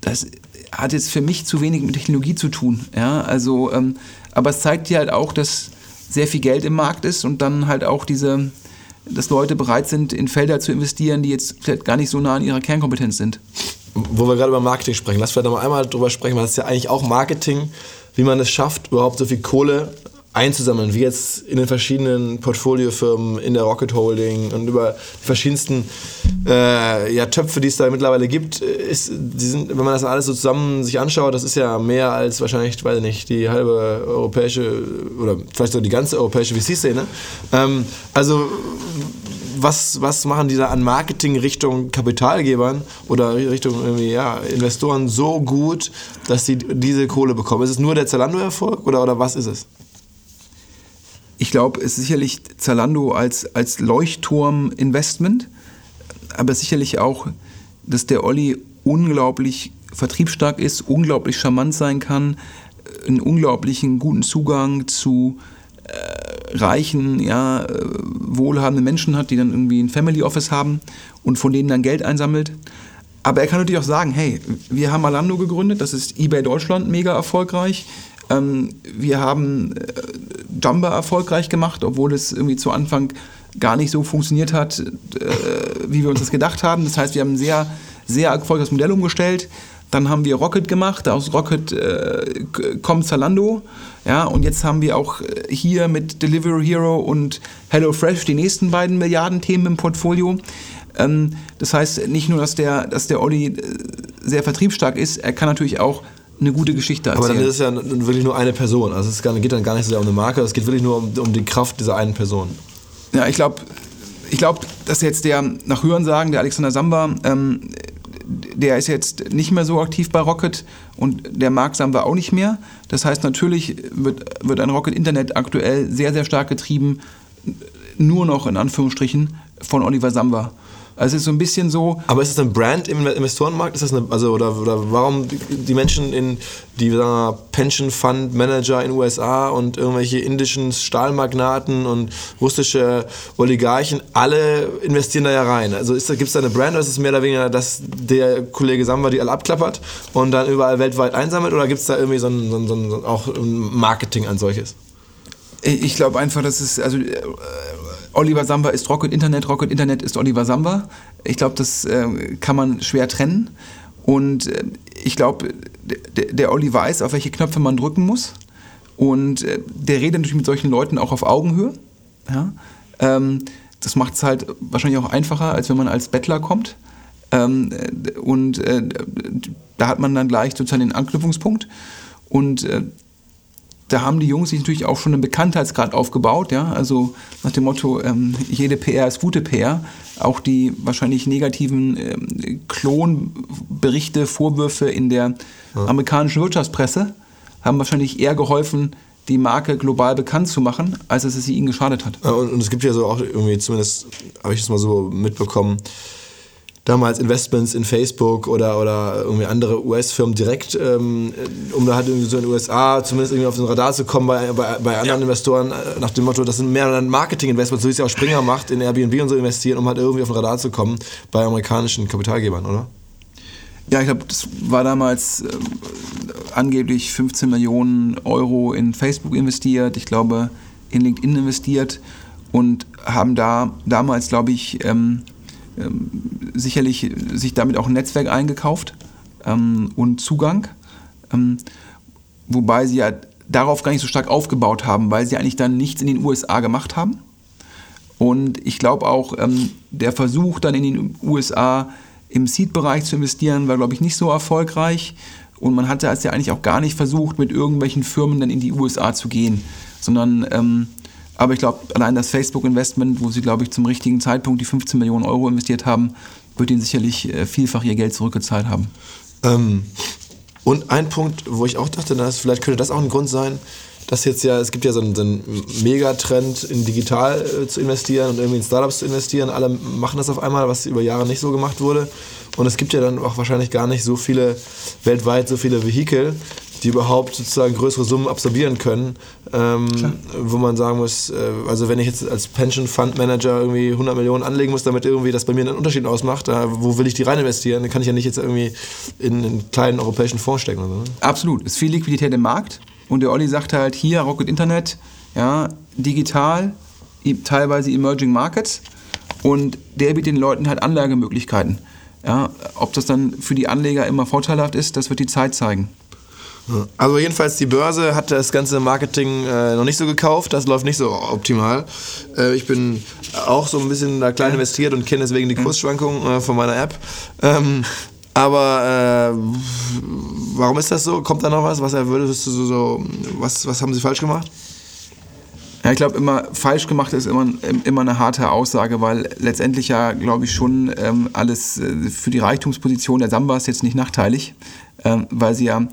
das hat jetzt für mich zu wenig mit Technologie zu tun. Ja, also, ähm, aber es zeigt dir halt auch, dass sehr viel Geld im Markt ist und dann halt auch diese, dass Leute bereit sind, in Felder zu investieren, die jetzt vielleicht gar nicht so nah an ihrer Kernkompetenz sind. Wo wir gerade über Marketing sprechen, lass vielleicht noch einmal drüber sprechen, weil ist ja eigentlich auch Marketing, wie man es schafft, überhaupt so viel Kohle einzusammeln, wie jetzt in den verschiedenen Portfoliofirmen, in der Rocket Holding und über die verschiedensten äh, ja, Töpfe, die es da mittlerweile gibt, ist, sind, wenn man das alles so zusammen sich anschaut, das ist ja mehr als wahrscheinlich, weiß ich nicht, die halbe europäische oder vielleicht sogar die ganze europäische VC-Szene. Ähm, also was, was machen die da an Marketing Richtung Kapitalgebern oder Richtung ja, Investoren so gut, dass sie diese Kohle bekommen? Ist es nur der Zalando-Erfolg oder, oder was ist es? Ich glaube, es ist sicherlich Zalando als, als Leuchtturm-Investment, aber sicherlich auch, dass der Olli unglaublich vertriebsstark ist, unglaublich charmant sein kann, einen unglaublichen guten Zugang zu äh, reichen, ja, äh, wohlhabenden Menschen hat, die dann irgendwie ein Family Office haben und von denen dann Geld einsammelt. Aber er kann natürlich auch sagen, hey, wir haben Alando gegründet, das ist eBay Deutschland mega erfolgreich. Ähm, wir haben Jumper erfolgreich gemacht, obwohl es irgendwie zu Anfang gar nicht so funktioniert hat, äh, wie wir uns das gedacht haben. Das heißt, wir haben ein sehr, sehr erfolgreiches Modell umgestellt. Dann haben wir Rocket gemacht, aus Rocket äh, kommt Zalando. Ja, und jetzt haben wir auch äh, hier mit Delivery Hero und HelloFresh die nächsten beiden Milliarden-Themen im Portfolio. Ähm, das heißt nicht nur, dass der, dass der Olli äh, sehr vertriebsstark ist, er kann natürlich auch eine gute Geschichte erzählen. Aber dann ist es ja wirklich nur eine Person. Also es geht dann gar nicht so sehr um eine Marke, es geht wirklich nur um, um die Kraft dieser einen Person. Ja, ich glaube, ich glaube, dass jetzt der nach Hörensagen, der Alexander Samba, ähm, der ist jetzt nicht mehr so aktiv bei Rocket und der Mark Samba auch nicht mehr. Das heißt, natürlich wird, wird ein Rocket Internet aktuell sehr, sehr stark getrieben, nur noch in Anführungsstrichen von Oliver Samba. Also es ist so ein bisschen so. Aber ist es ein Brand im Investorenmarkt? Ist das eine, also oder, oder warum die Menschen in die wir, Pension Fund Manager in den USA und irgendwelche indischen Stahlmagnaten und russische Oligarchen alle investieren da ja rein. Also gibt es da eine Brand oder ist es mehr oder weniger, dass der Kollege Samba die alle abklappert und dann überall weltweit einsammelt oder gibt es da irgendwie so ein, so ein, so ein auch ein Marketing an solches? Ich glaube einfach, dass es, also äh, Oliver Samba ist Rocket Internet, Rocket Internet ist Oliver Samba. Ich glaube, das äh, kann man schwer trennen. Und äh, ich glaube, der, Olli weiß, auf welche Knöpfe man drücken muss. Und äh, der redet natürlich mit solchen Leuten auch auf Augenhöhe. Ja? Ähm, das macht es halt wahrscheinlich auch einfacher, als wenn man als Bettler kommt. Ähm, und äh, da hat man dann gleich sozusagen den Anknüpfungspunkt. Und äh, da haben die Jungs sich natürlich auch schon einen Bekanntheitsgrad aufgebaut, ja, also nach dem Motto, ähm, jede PR ist gute PR. Auch die wahrscheinlich negativen ähm, Klonberichte, Vorwürfe in der ja. amerikanischen Wirtschaftspresse haben wahrscheinlich eher geholfen, die Marke global bekannt zu machen, als dass es sie ihnen geschadet hat. Und, und es gibt ja so auch irgendwie, zumindest habe ich das mal so mitbekommen, damals Investments in Facebook oder, oder irgendwie andere US-Firmen direkt, ähm, um da halt irgendwie so in den USA zumindest irgendwie auf den Radar zu kommen bei, bei, bei anderen ja. Investoren, äh, nach dem Motto, das sind mehr Marketing-Investments, so wie es ja auch Springer macht, in Airbnb und so investieren, um halt irgendwie auf den Radar zu kommen bei amerikanischen Kapitalgebern, oder? Ja, ich glaube, das war damals äh, angeblich 15 Millionen Euro in Facebook investiert, ich glaube in LinkedIn investiert und haben da damals, glaube ich, ähm, ähm, sicherlich sich damit auch ein Netzwerk eingekauft ähm, und Zugang, ähm, wobei sie ja darauf gar nicht so stark aufgebaut haben, weil sie eigentlich dann nichts in den USA gemacht haben. Und ich glaube auch, ähm, der Versuch dann in den USA im Seed-Bereich zu investieren, war, glaube ich, nicht so erfolgreich. Und man hatte es ja eigentlich auch gar nicht versucht, mit irgendwelchen Firmen dann in die USA zu gehen, sondern ähm, aber ich glaube, allein das Facebook-Investment, wo sie, glaube ich, zum richtigen Zeitpunkt die 15 Millionen Euro investiert haben, wird ihnen sicherlich äh, vielfach ihr Geld zurückgezahlt haben. Ähm, und ein Punkt, wo ich auch dachte, dass vielleicht könnte das auch ein Grund sein, dass jetzt ja, es gibt ja so einen, so einen Megatrend in digital äh, zu investieren und irgendwie in Startups zu investieren. Alle machen das auf einmal, was über Jahre nicht so gemacht wurde. Und es gibt ja dann auch wahrscheinlich gar nicht so viele, weltweit so viele Vehikel, die überhaupt sozusagen größere Summen absorbieren können, ähm, wo man sagen muss, äh, also wenn ich jetzt als Pension Fund Manager irgendwie 100 Millionen anlegen muss, damit irgendwie das bei mir einen Unterschied ausmacht, äh, wo will ich die rein investieren? Dann kann ich ja nicht jetzt irgendwie in einen kleinen europäischen Fonds stecken. Oder so, ne? Absolut, es ist viel Liquidität im Markt und der Olli sagt halt hier Rocket Internet, ja, digital, teilweise Emerging Markets und der bietet den Leuten halt Anlagemöglichkeiten. Ja, ob das dann für die Anleger immer vorteilhaft ist, das wird die Zeit zeigen. Also jedenfalls die Börse hat das ganze Marketing äh, noch nicht so gekauft, das läuft nicht so optimal. Äh, ich bin auch so ein bisschen da klein investiert und kenne deswegen die Kursschwankungen äh, von meiner App. Ähm, aber äh, warum ist das so? Kommt da noch was? Was würdest du so, so was, was haben sie falsch gemacht? Ja, ich glaube, immer falsch gemacht ist immer, immer eine harte Aussage, weil letztendlich ja, glaube ich, schon ähm, alles äh, für die Reichtumsposition der Sambas jetzt nicht nachteilig, ähm, weil sie ja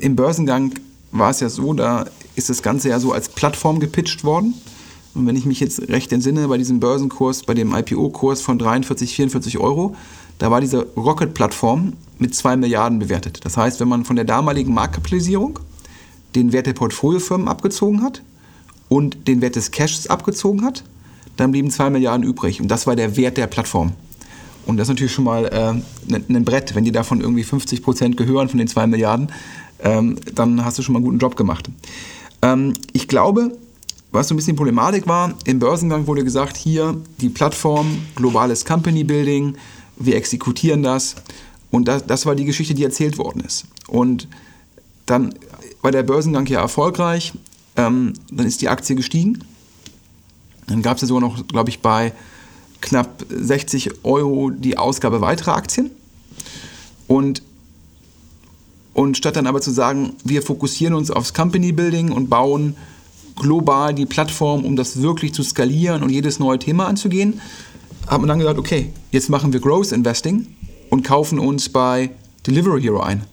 Im Börsengang war es ja so, da ist das Ganze ja so als Plattform gepitcht worden. Und wenn ich mich jetzt recht entsinne, bei diesem Börsenkurs, bei dem IPO-Kurs von 43, 44 Euro, da war diese Rocket-Plattform mit 2 Milliarden bewertet. Das heißt, wenn man von der damaligen Marktkapitalisierung den Wert der Portfoliofirmen abgezogen hat und den Wert des Cashs abgezogen hat, dann blieben 2 Milliarden übrig. Und das war der Wert der Plattform. Und das ist natürlich schon mal äh, ein Brett. Wenn die davon irgendwie 50 Prozent gehören von den 2 Milliarden, ähm, dann hast du schon mal einen guten Job gemacht. Ähm, ich glaube, was so ein bisschen Problematik war, im Börsengang wurde gesagt, hier die Plattform, globales Company Building, wir exekutieren das. Und das, das war die Geschichte, die erzählt worden ist. Und dann war der Börsengang ja erfolgreich, ähm, dann ist die Aktie gestiegen. Dann gab es ja sogar noch, glaube ich, bei knapp 60 Euro die Ausgabe weiterer Aktien. Und, und statt dann aber zu sagen, wir fokussieren uns aufs Company Building und bauen global die Plattform, um das wirklich zu skalieren und jedes neue Thema anzugehen, hat man dann gesagt, okay, jetzt machen wir Growth Investing und kaufen uns bei Delivery Hero ein.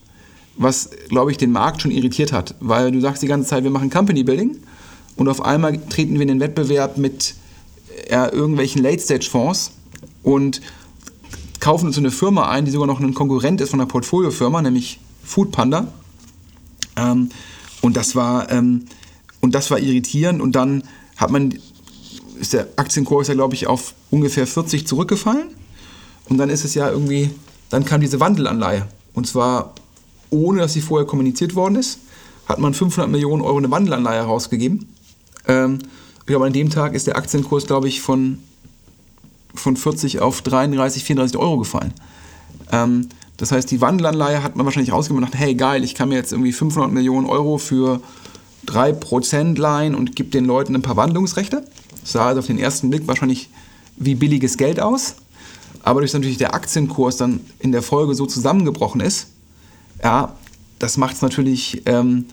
Was, glaube ich, den Markt schon irritiert hat, weil du sagst die ganze Zeit, wir machen Company Building und auf einmal treten wir in den Wettbewerb mit ja, irgendwelchen Late-Stage-Fonds und kaufen uns eine Firma ein, die sogar noch ein Konkurrent ist von einer Portfoliofirma, nämlich Foodpanda. Ähm, und das war ähm, und das war irritierend. Und dann hat man ist der Aktienkurs ja glaube ich auf ungefähr 40 zurückgefallen. Und dann ist es ja irgendwie dann kam diese Wandelanleihe. Und zwar ohne dass sie vorher kommuniziert worden ist hat man 500 Millionen Euro eine Wandelanleihe rausgegeben. Ähm, ich glaube, an dem Tag ist der Aktienkurs, glaube ich, von, von 40 auf 33, 34 Euro gefallen. Ähm, das heißt, die Wandelanleihe hat man wahrscheinlich rausgegeben und gedacht, hey geil, ich kann mir jetzt irgendwie 500 Millionen Euro für 3% leihen und gebe den Leuten ein paar Wandlungsrechte. Das sah also auf den ersten Blick wahrscheinlich wie billiges Geld aus. Aber durch natürlich der Aktienkurs dann in der Folge so zusammengebrochen ist, ja, das macht es natürlich ähm,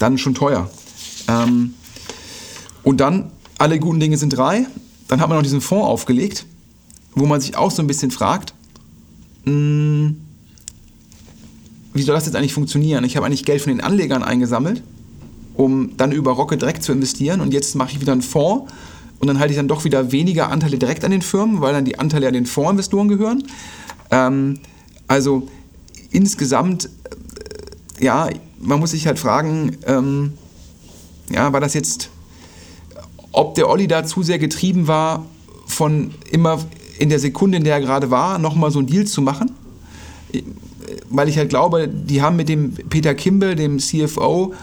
dann schon teuer. Ähm, und dann, alle guten Dinge sind drei. Dann hat man noch diesen Fonds aufgelegt, wo man sich auch so ein bisschen fragt, mh, hm, wie soll das jetzt eigentlich funktionieren? Ich habe eigentlich Geld von den Anlegern eingesammelt, um dann über Rocket direkt zu investieren und jetzt mache ich wieder einen Fonds und dann halte ich dann doch wieder weniger Anteile direkt an den Firmen, weil dann die Anteile an den Fondsinvestoren gehören. Ähm, also insgesamt, äh, ja, man muss sich halt fragen, ähm, ja, war das jetzt, ob der Olli da zu sehr getrieben war, von immer in der Sekunde, in der er gerade war, nochmal so einen Deal zu machen? Weil ich halt glaube, die haben mit dem Peter Kimball, dem CFO,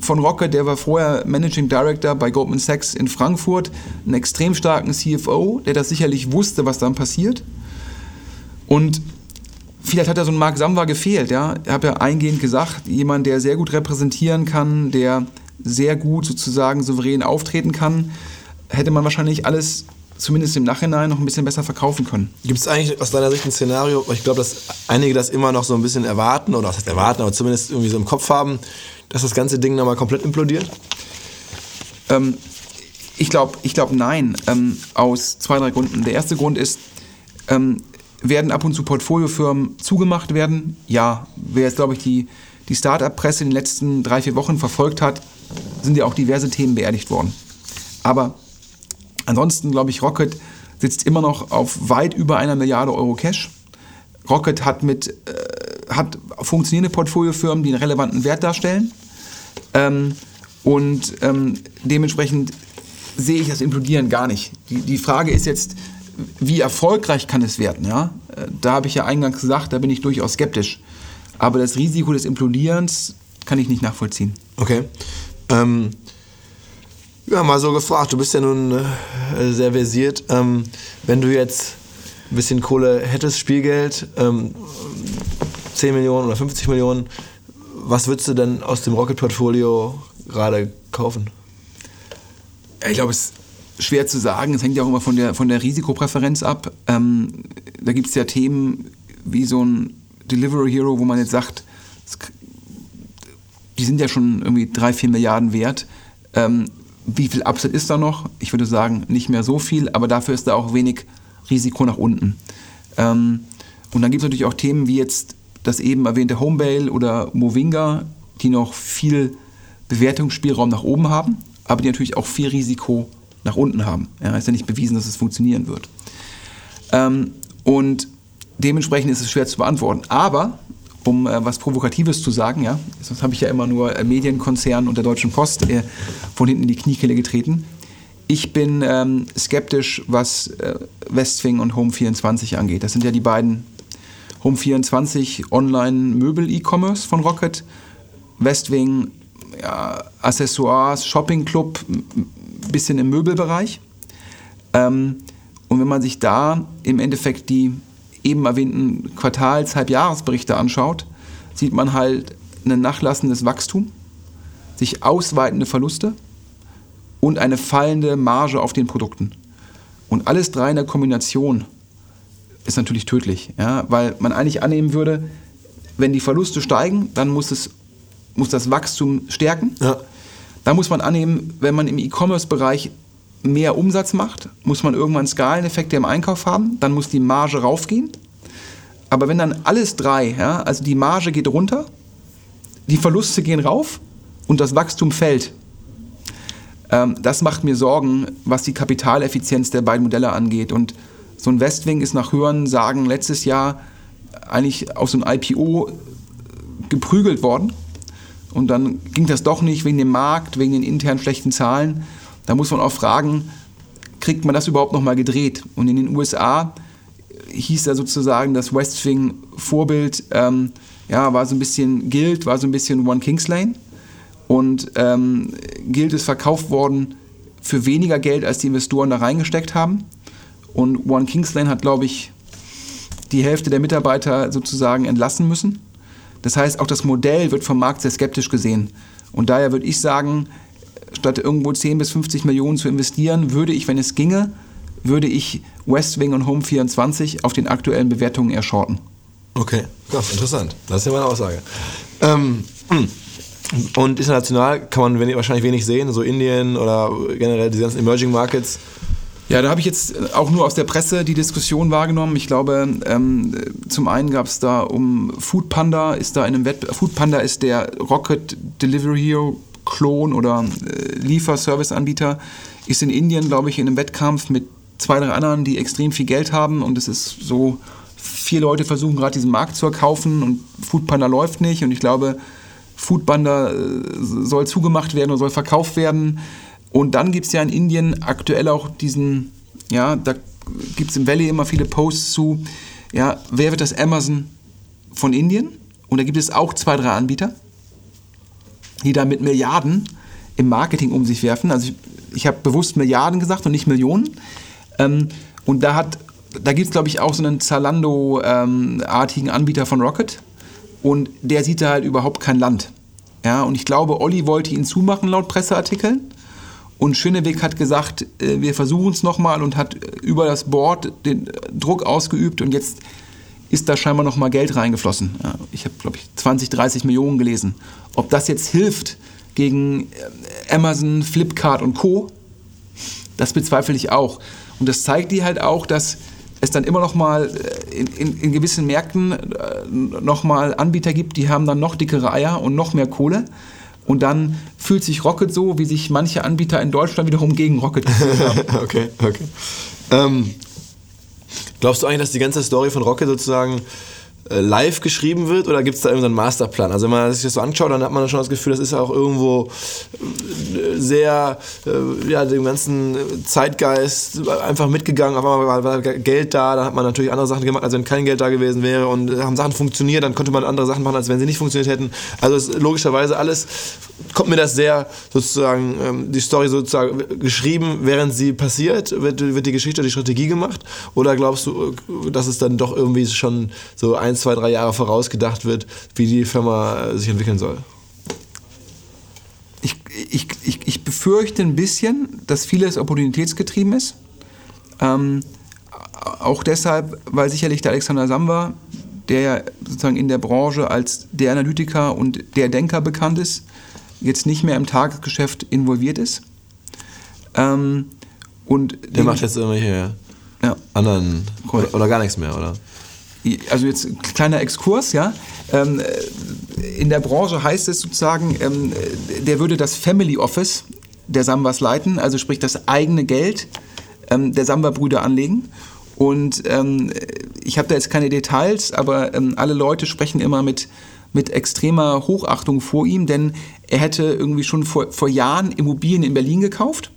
von Rocket, der war vorher Managing Director bei Goldman Sachs in Frankfurt, einen extrem starken CFO, der das sicherlich wusste, was dann passiert. Und vielleicht hat da so ein Mark Samwa gefehlt. Ja? Ich habe ja eingehend gesagt, jemand, der sehr gut repräsentieren kann, der sehr gut sozusagen souverän auftreten kann, hätte man wahrscheinlich alles zumindest im Nachhinein noch ein bisschen besser verkaufen können. Gibt es eigentlich aus deiner Sicht ein Szenario, ich glaube, dass einige das immer noch so ein bisschen erwarten, oder was heißt erwarten, aber zumindest irgendwie so im Kopf haben, dass das ganze Ding nochmal komplett implodiert? Ähm, ich glaube ich glaub nein, ähm, aus zwei, drei Gründen. Der erste Grund ist, ähm, werden ab und zu Portfoliofirmen zugemacht werden? Ja. Wer jetzt, glaube ich, die, die Start-up-Presse in den letzten drei, vier Wochen verfolgt hat, sind ja auch diverse Themen beerdigt worden. Aber ansonsten, glaube ich, Rocket sitzt immer noch auf weit über einer Milliarde Euro Cash. Rocket hat mit äh, hat funktionierende Portfoliofirmen, die einen relevanten Wert darstellen. Ähm, und ähm, dementsprechend sehe ich das Implodieren gar nicht. Die, die Frage ist jetzt, wie erfolgreich kann es werden? Ja? Äh, da habe ich ja eingangs gesagt, da bin ich durchaus skeptisch. Aber das Risiko des Implodierens kann ich nicht nachvollziehen. Okay. Ähm, ja, mal so gefragt, du bist ja nun äh, sehr versiert. Ähm, wenn du jetzt ein bisschen Kohle hättest, Spielgeld, ähm, 10 Millionen oder 50 Millionen, was würdest du denn aus dem Rocket-Portfolio gerade kaufen? Ich glaube, es ist schwer zu sagen. Es hängt ja auch immer von der, von der Risikopräferenz ab. Ähm, da gibt es ja Themen wie so ein Delivery Hero, wo man jetzt sagt, die sind ja schon irgendwie 3, 4 Milliarden wert. Ähm, wie viel Upside ist da noch? Ich würde sagen, nicht mehr so viel, aber dafür ist da auch wenig Risiko nach unten. Ähm, und dann gibt es natürlich auch Themen wie jetzt das eben erwähnte Homebale oder Movinga, die noch viel Bewertungsspielraum nach oben haben, aber die natürlich auch viel Risiko nach unten haben. Ja, ist ja nicht bewiesen, dass es funktionieren wird. Ähm, und dementsprechend ist es schwer zu beantworten. Aber, um äh, was Provokatives zu sagen, ja, sonst habe ich ja immer nur äh, Medienkonzern und der Deutschen Post äh, von hinten in die Kniekehle getreten. Ich bin ähm, skeptisch, was äh, Westwing und Home24 angeht. Das sind ja die beiden Home24 Online-Möbel-E-Commerce von Rocket, Westwing ja, Accessoires, Shopping Club, bisschen im Möbelbereich. Ähm, und wenn man sich da im Endeffekt die eben erwähnten Quartals-, Halbjahresberichte anschaut, sieht man halt ein nachlassendes Wachstum, sich ausweitende Verluste und eine fallende Marge auf den Produkten. Und alles drei in der Kombination ist natürlich tödlich, ja, weil man eigentlich annehmen würde, wenn die Verluste steigen, dann muss, es, muss das Wachstum stärken. Ja. Da muss man annehmen, wenn man im E-Commerce-Bereich mehr Umsatz macht, muss man irgendwann Skaleneffekte im Einkauf haben, dann muss die Marge raufgehen. Aber wenn dann alles drei, ja, also die Marge geht runter, die Verluste gehen rauf und das Wachstum fällt, ähm, das macht mir Sorgen, was die Kapitaleffizienz der beiden Modelle angeht. Und so ein Westwing ist nach Hören sagen letztes Jahr eigentlich auf so ein IPO geprügelt worden. Und dann ging das doch nicht wegen dem Markt, wegen den internen schlechten Zahlen. Da muss man auch fragen, kriegt man das überhaupt nochmal gedreht? Und in den USA hieß da sozusagen das Westwing-Vorbild, ähm, ja, war so ein bisschen Guild, war so ein bisschen One Kings Lane. Und ähm, Guild ist verkauft worden für weniger Geld, als die Investoren da reingesteckt haben. Und One King's hat, glaube ich, die Hälfte der Mitarbeiter sozusagen entlassen müssen. Das heißt, auch das Modell wird vom Markt sehr skeptisch gesehen. Und daher würde ich sagen, statt irgendwo 10 bis 50 Millionen zu investieren, würde ich, wenn es ginge, würde ich West Wing und Home 24 auf den aktuellen Bewertungen eher shorten. Okay, krass, interessant. Das ist ja meine Aussage. Ähm, hm. und international kann man wenig, wahrscheinlich wenig sehen, so Indien oder generell die ganzen Emerging Markets. Ja, da habe ich jetzt auch nur aus der Presse die Diskussion wahrgenommen. Ich glaube, ähm, zum einen gab es da um Food Panda, ist da in einem Wettbewerb. Food Panda ist der Rocket Delivery Hero Klon oder äh, Lieferservice-Anbieter, ist in Indien, glaube ich, in einem Wettkampf mit zwei, drei anderen, die extrem viel Geld haben und es ist so, vier Leute versuchen gerade diesen Markt zu erkaufen und Foodpanda läuft nicht und ich glaube, Foodpanda äh, soll zugemacht werden oder soll verkauft werden. Und dann gibt es ja in Indien aktuell auch diesen, ja, da gibt es im Valley immer viele Posts zu, ja, wer wird das Amazon von Indien? Und da gibt es auch zwei, drei Anbieter, die da mit Milliarden im Marketing um sich werfen. Also ich, ich habe bewusst Milliarden gesagt und nicht Millionen. Ähm, und da da gibt es glaube ich auch so einen Zalando-artigen ähm, Anbieter von Rocket und der sieht da halt überhaupt kein Land. Ja, und ich glaube, Olli wollte ihn zumachen laut Presseartikeln. Und Schöneweg hat gesagt, äh, wir versuchen es nochmal und hat über das Board den Druck ausgeübt und jetzt ist da scheinbar nochmal Geld reingeflossen. Ich habe, glaube ich, 20, 30 Millionen gelesen. Ob das jetzt hilft gegen äh, Amazon, Flipkart und Co., das bezweifle ich auch. Und das zeigt dir halt auch, dass es dann immer noch mal äh, in, in, in gewissen Märkten äh, noch mal Anbieter gibt, die haben dann noch dickere Eier und noch mehr Kohle. Und dann fühlt sich Rocket so, wie sich manche Anbieter in Deutschland wiederum gegen Rocket gefühlt haben. [laughs] okay, okay. Ähm, glaubst du eigentlich, dass die ganze Story von Rocket sozusagen live geschrieben wird oder gibt es da irgendeinen Masterplan? Also wenn man sich das so anschaut, dann hat man schon das Gefühl, das ist auch irgendwo äh, sehr, äh, ja, dem ganzen Zeitgeist einfach mitgegangen. Auf einmal war Geld da, dann hat man natürlich andere Sachen gemacht, als wenn kein Geld da gewesen wäre und haben Sachen funktioniert, dann konnte man andere Sachen machen, als wenn sie nicht funktioniert hätten. Also ist logischerweise alles kommt mir das sehr sozusagen ähm, die Story sozusagen geschrieben, während sie passiert, wird, wird die Geschichte, die Strategie gemacht oder glaubst du, dass es dann doch irgendwie schon so ein ein, zwei, drei Jahre vorausgedacht wird, wie die Firma äh, sich entwickeln soll? Ich, ich, ich, ich befürchte ein bisschen, dass vieles opportunitätsgetrieben ist. Ähm, auch deshalb, weil sicherlich der Alexander Samba, der ja sozusagen in der Branche als der Analytiker und der Denker bekannt ist, jetzt nicht mehr im Tagesgeschäft involviert ist. Ähm, und der macht jetzt irgendwelche ja. anderen oder, oder, gar nichts mehr, oder? Also jetzt ein kleiner Exkurs, ja. Ähm, in der Branche heißt es sozusagen, ähm, der würde das Family Office der Sambas leiten, also sprich das eigene Geld ähm, der Samba-Brüder anlegen. Und ähm, ich habe da jetzt keine Details, aber ähm, alle Leute sprechen immer mit, mit extremer Hochachtung vor ihm, denn er hätte irgendwie schon vor, vor Jahren Immobilien in Berlin gekauft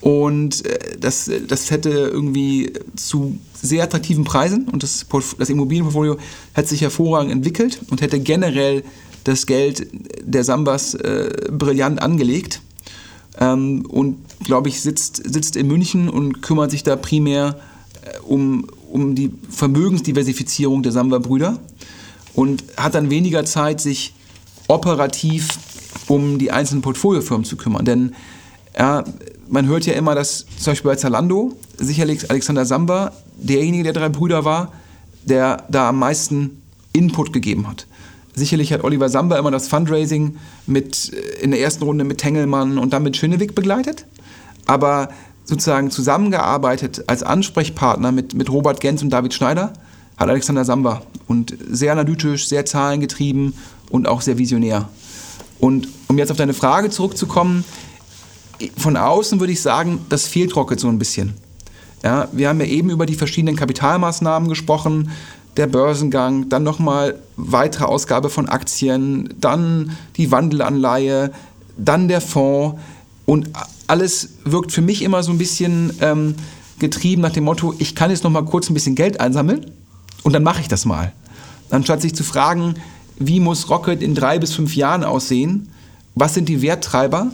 und äh, das, das hätte irgendwie zu sehr attraktiven Preisen und das, das Immobilienportfolio hat sich hervorragend entwickelt und hätte generell das Geld der Sambas äh, brillant angelegt. Ähm, und glaube ich, sitzt, sitzt in München und kümmert sich da primär äh, um, um die Vermögensdiversifizierung der Samba-Brüder und hat dann weniger Zeit, sich operativ um die einzelnen Portfoliofirmen zu kümmern. Denn ja, man hört ja immer, dass zum Beispiel bei Zalando sicherlich Alexander Samba derjenige der drei Brüder war, der da am meisten Input gegeben hat. Sicherlich hat Oliver Samba immer das Fundraising mit, äh, in der ersten Runde mit Tengelmann und dann mit Schönewick begleitet. Aber sozusagen zusammengearbeitet als Ansprechpartner mit, mit Robert Gens und David Schneider hat Alexander Samba. Und sehr analytisch, sehr zahlengetrieben und auch sehr visionär. Und um jetzt auf deine Frage zurückzukommen, von außen würde ich sagen, das fehlt Rocket so ein bisschen. Ja, wir haben ja eben über die verschiedenen Kapitalmaßnahmen gesprochen, der Börsengang, dann nochmal weitere Ausgabe von Aktien, dann die Wandelanleihe, dann der Fonds und alles wirkt für mich immer so ein bisschen ähm, getrieben nach dem Motto, ich kann jetzt nochmal kurz ein bisschen Geld einsammeln und dann mache ich das mal. Anstatt sich zu fragen, wie muss Rocket in drei bis fünf Jahren aussehen, was sind die Werttreiber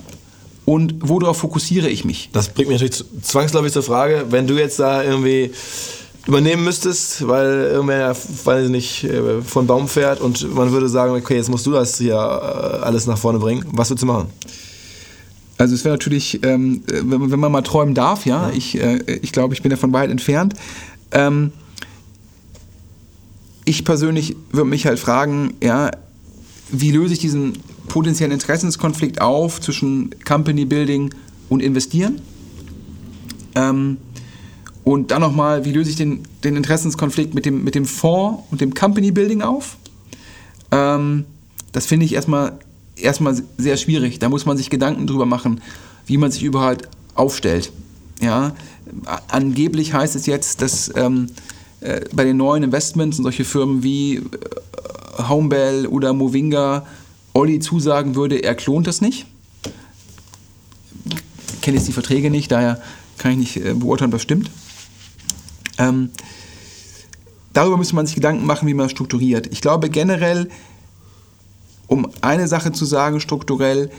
und worauf fokussiere ich mich? Das bringt mich natürlich zwangsläufig zur Frage, wenn du jetzt da irgendwie übernehmen müsstest, weil irgendwer, weiß ich nicht, äh, von Baum fährt und man würde sagen, okay, jetzt musst du das hier äh, alles nach vorne bringen. Was würdest du machen? Also es wäre natürlich, ähm, wenn, wenn, man mal träumen darf, ja, ja. ich, äh, ich glaube, ich bin davon weit entfernt. Ähm, ich persönlich würde mich halt fragen, ja, wie löse ich diesen potenziellen Interessenskonflikt auf zwischen Company Building und Investieren? Ähm, und dann nochmal, wie löse ich den, den Interessenskonflikt mit dem, mit dem Fonds und dem Company Building auf? Ähm, das finde ich erstmal, erstmal sehr schwierig. Da muss man sich Gedanken drüber machen, wie man sich überhaupt aufstellt. Ja, angeblich heißt es jetzt, dass ähm, äh, bei den neuen Investments und solche Firmen wie äh, Homebell oder Movinga Olli zusagen würde, er klont das nicht. Ich kenne jetzt die Verträge nicht, daher kann ich nicht äh, beurteilen, was stimmt. Ähm, darüber müsste man sich Gedanken machen, wie man strukturiert. Ich glaube generell, um eine Sache zu sagen, strukturell,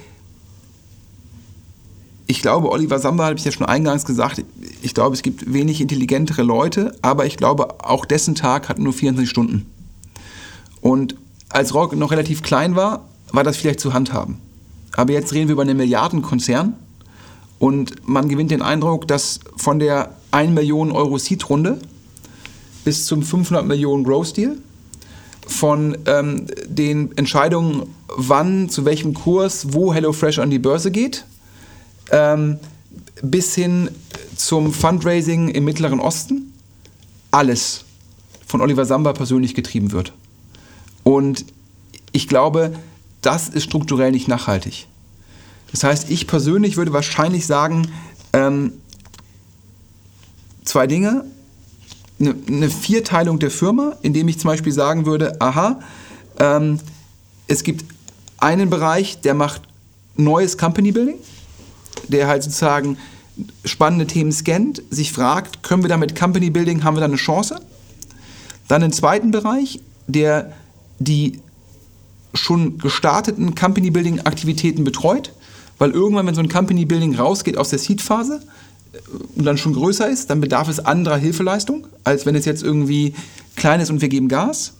ich glaube, Oliver Samba, habe ich ja schon eingangs gesagt, ich glaube, es gibt wenig intelligentere Leute, aber ich glaube, auch dessen Tag hat nur 24 Stunden. Und als Rock noch relativ klein war, war das vielleicht zu handhaben. Aber jetzt reden wir über einen Milliardenkonzern und man gewinnt den Eindruck, dass von der 1 Million Euro Seed-Runde bis zum 500 Millionen Growth-Deal von ähm, den Entscheidungen, wann, zu welchem Kurs, wo HelloFresh an die Börse geht, ähm, bis hin zum Fundraising im Mittleren Osten, alles von Oliver Samba persönlich getrieben wird. Und ich glaube, das ist strukturell nicht nachhaltig. Das heißt, ich persönlich würde wahrscheinlich sagen, ähm, zwei Dinge. Eine, eine, Vierteilung der Firma, indem ich zum Beispiel sagen würde, aha, ähm, es gibt einen Bereich, der macht neues Company Building, der halt sozusagen spannende Themen scannt, sich fragt, können wir damit Company Building, haben wir da eine Chance? Dann einen zweiten Bereich, der die schon gestarteten Company Building Aktivitäten betreut, weil irgendwann, wenn so ein Company Building rausgeht aus der Seed-Phase äh, und dann schon größer ist, dann bedarf es anderer Hilfeleistung, als wenn es jetzt irgendwie klein ist und wir geben Gas.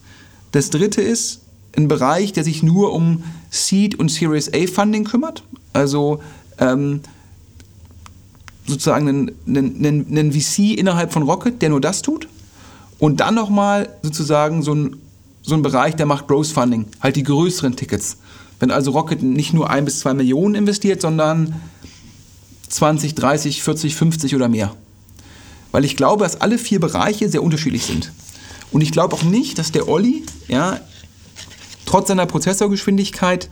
Das dritte ist ein Bereich, der sich nur um Seed und Series A Funding kümmert, also ähm, sozusagen einen, einen, einen VC innerhalb von Rocket, der nur das tut. Und dann nochmal sozusagen so ein so ein Bereich, der macht Growth Funding, halt die größeren Tickets. Wenn also Rocket nicht nur ein bis zwei Millionen investiert, sondern 20, 30, 40, 50 oder mehr. Weil ich glaube, dass alle vier Bereiche sehr unterschiedlich sind. Und ich glaube auch nicht, dass der Olli, ja, trotz seiner Prozessorgeschwindigkeit,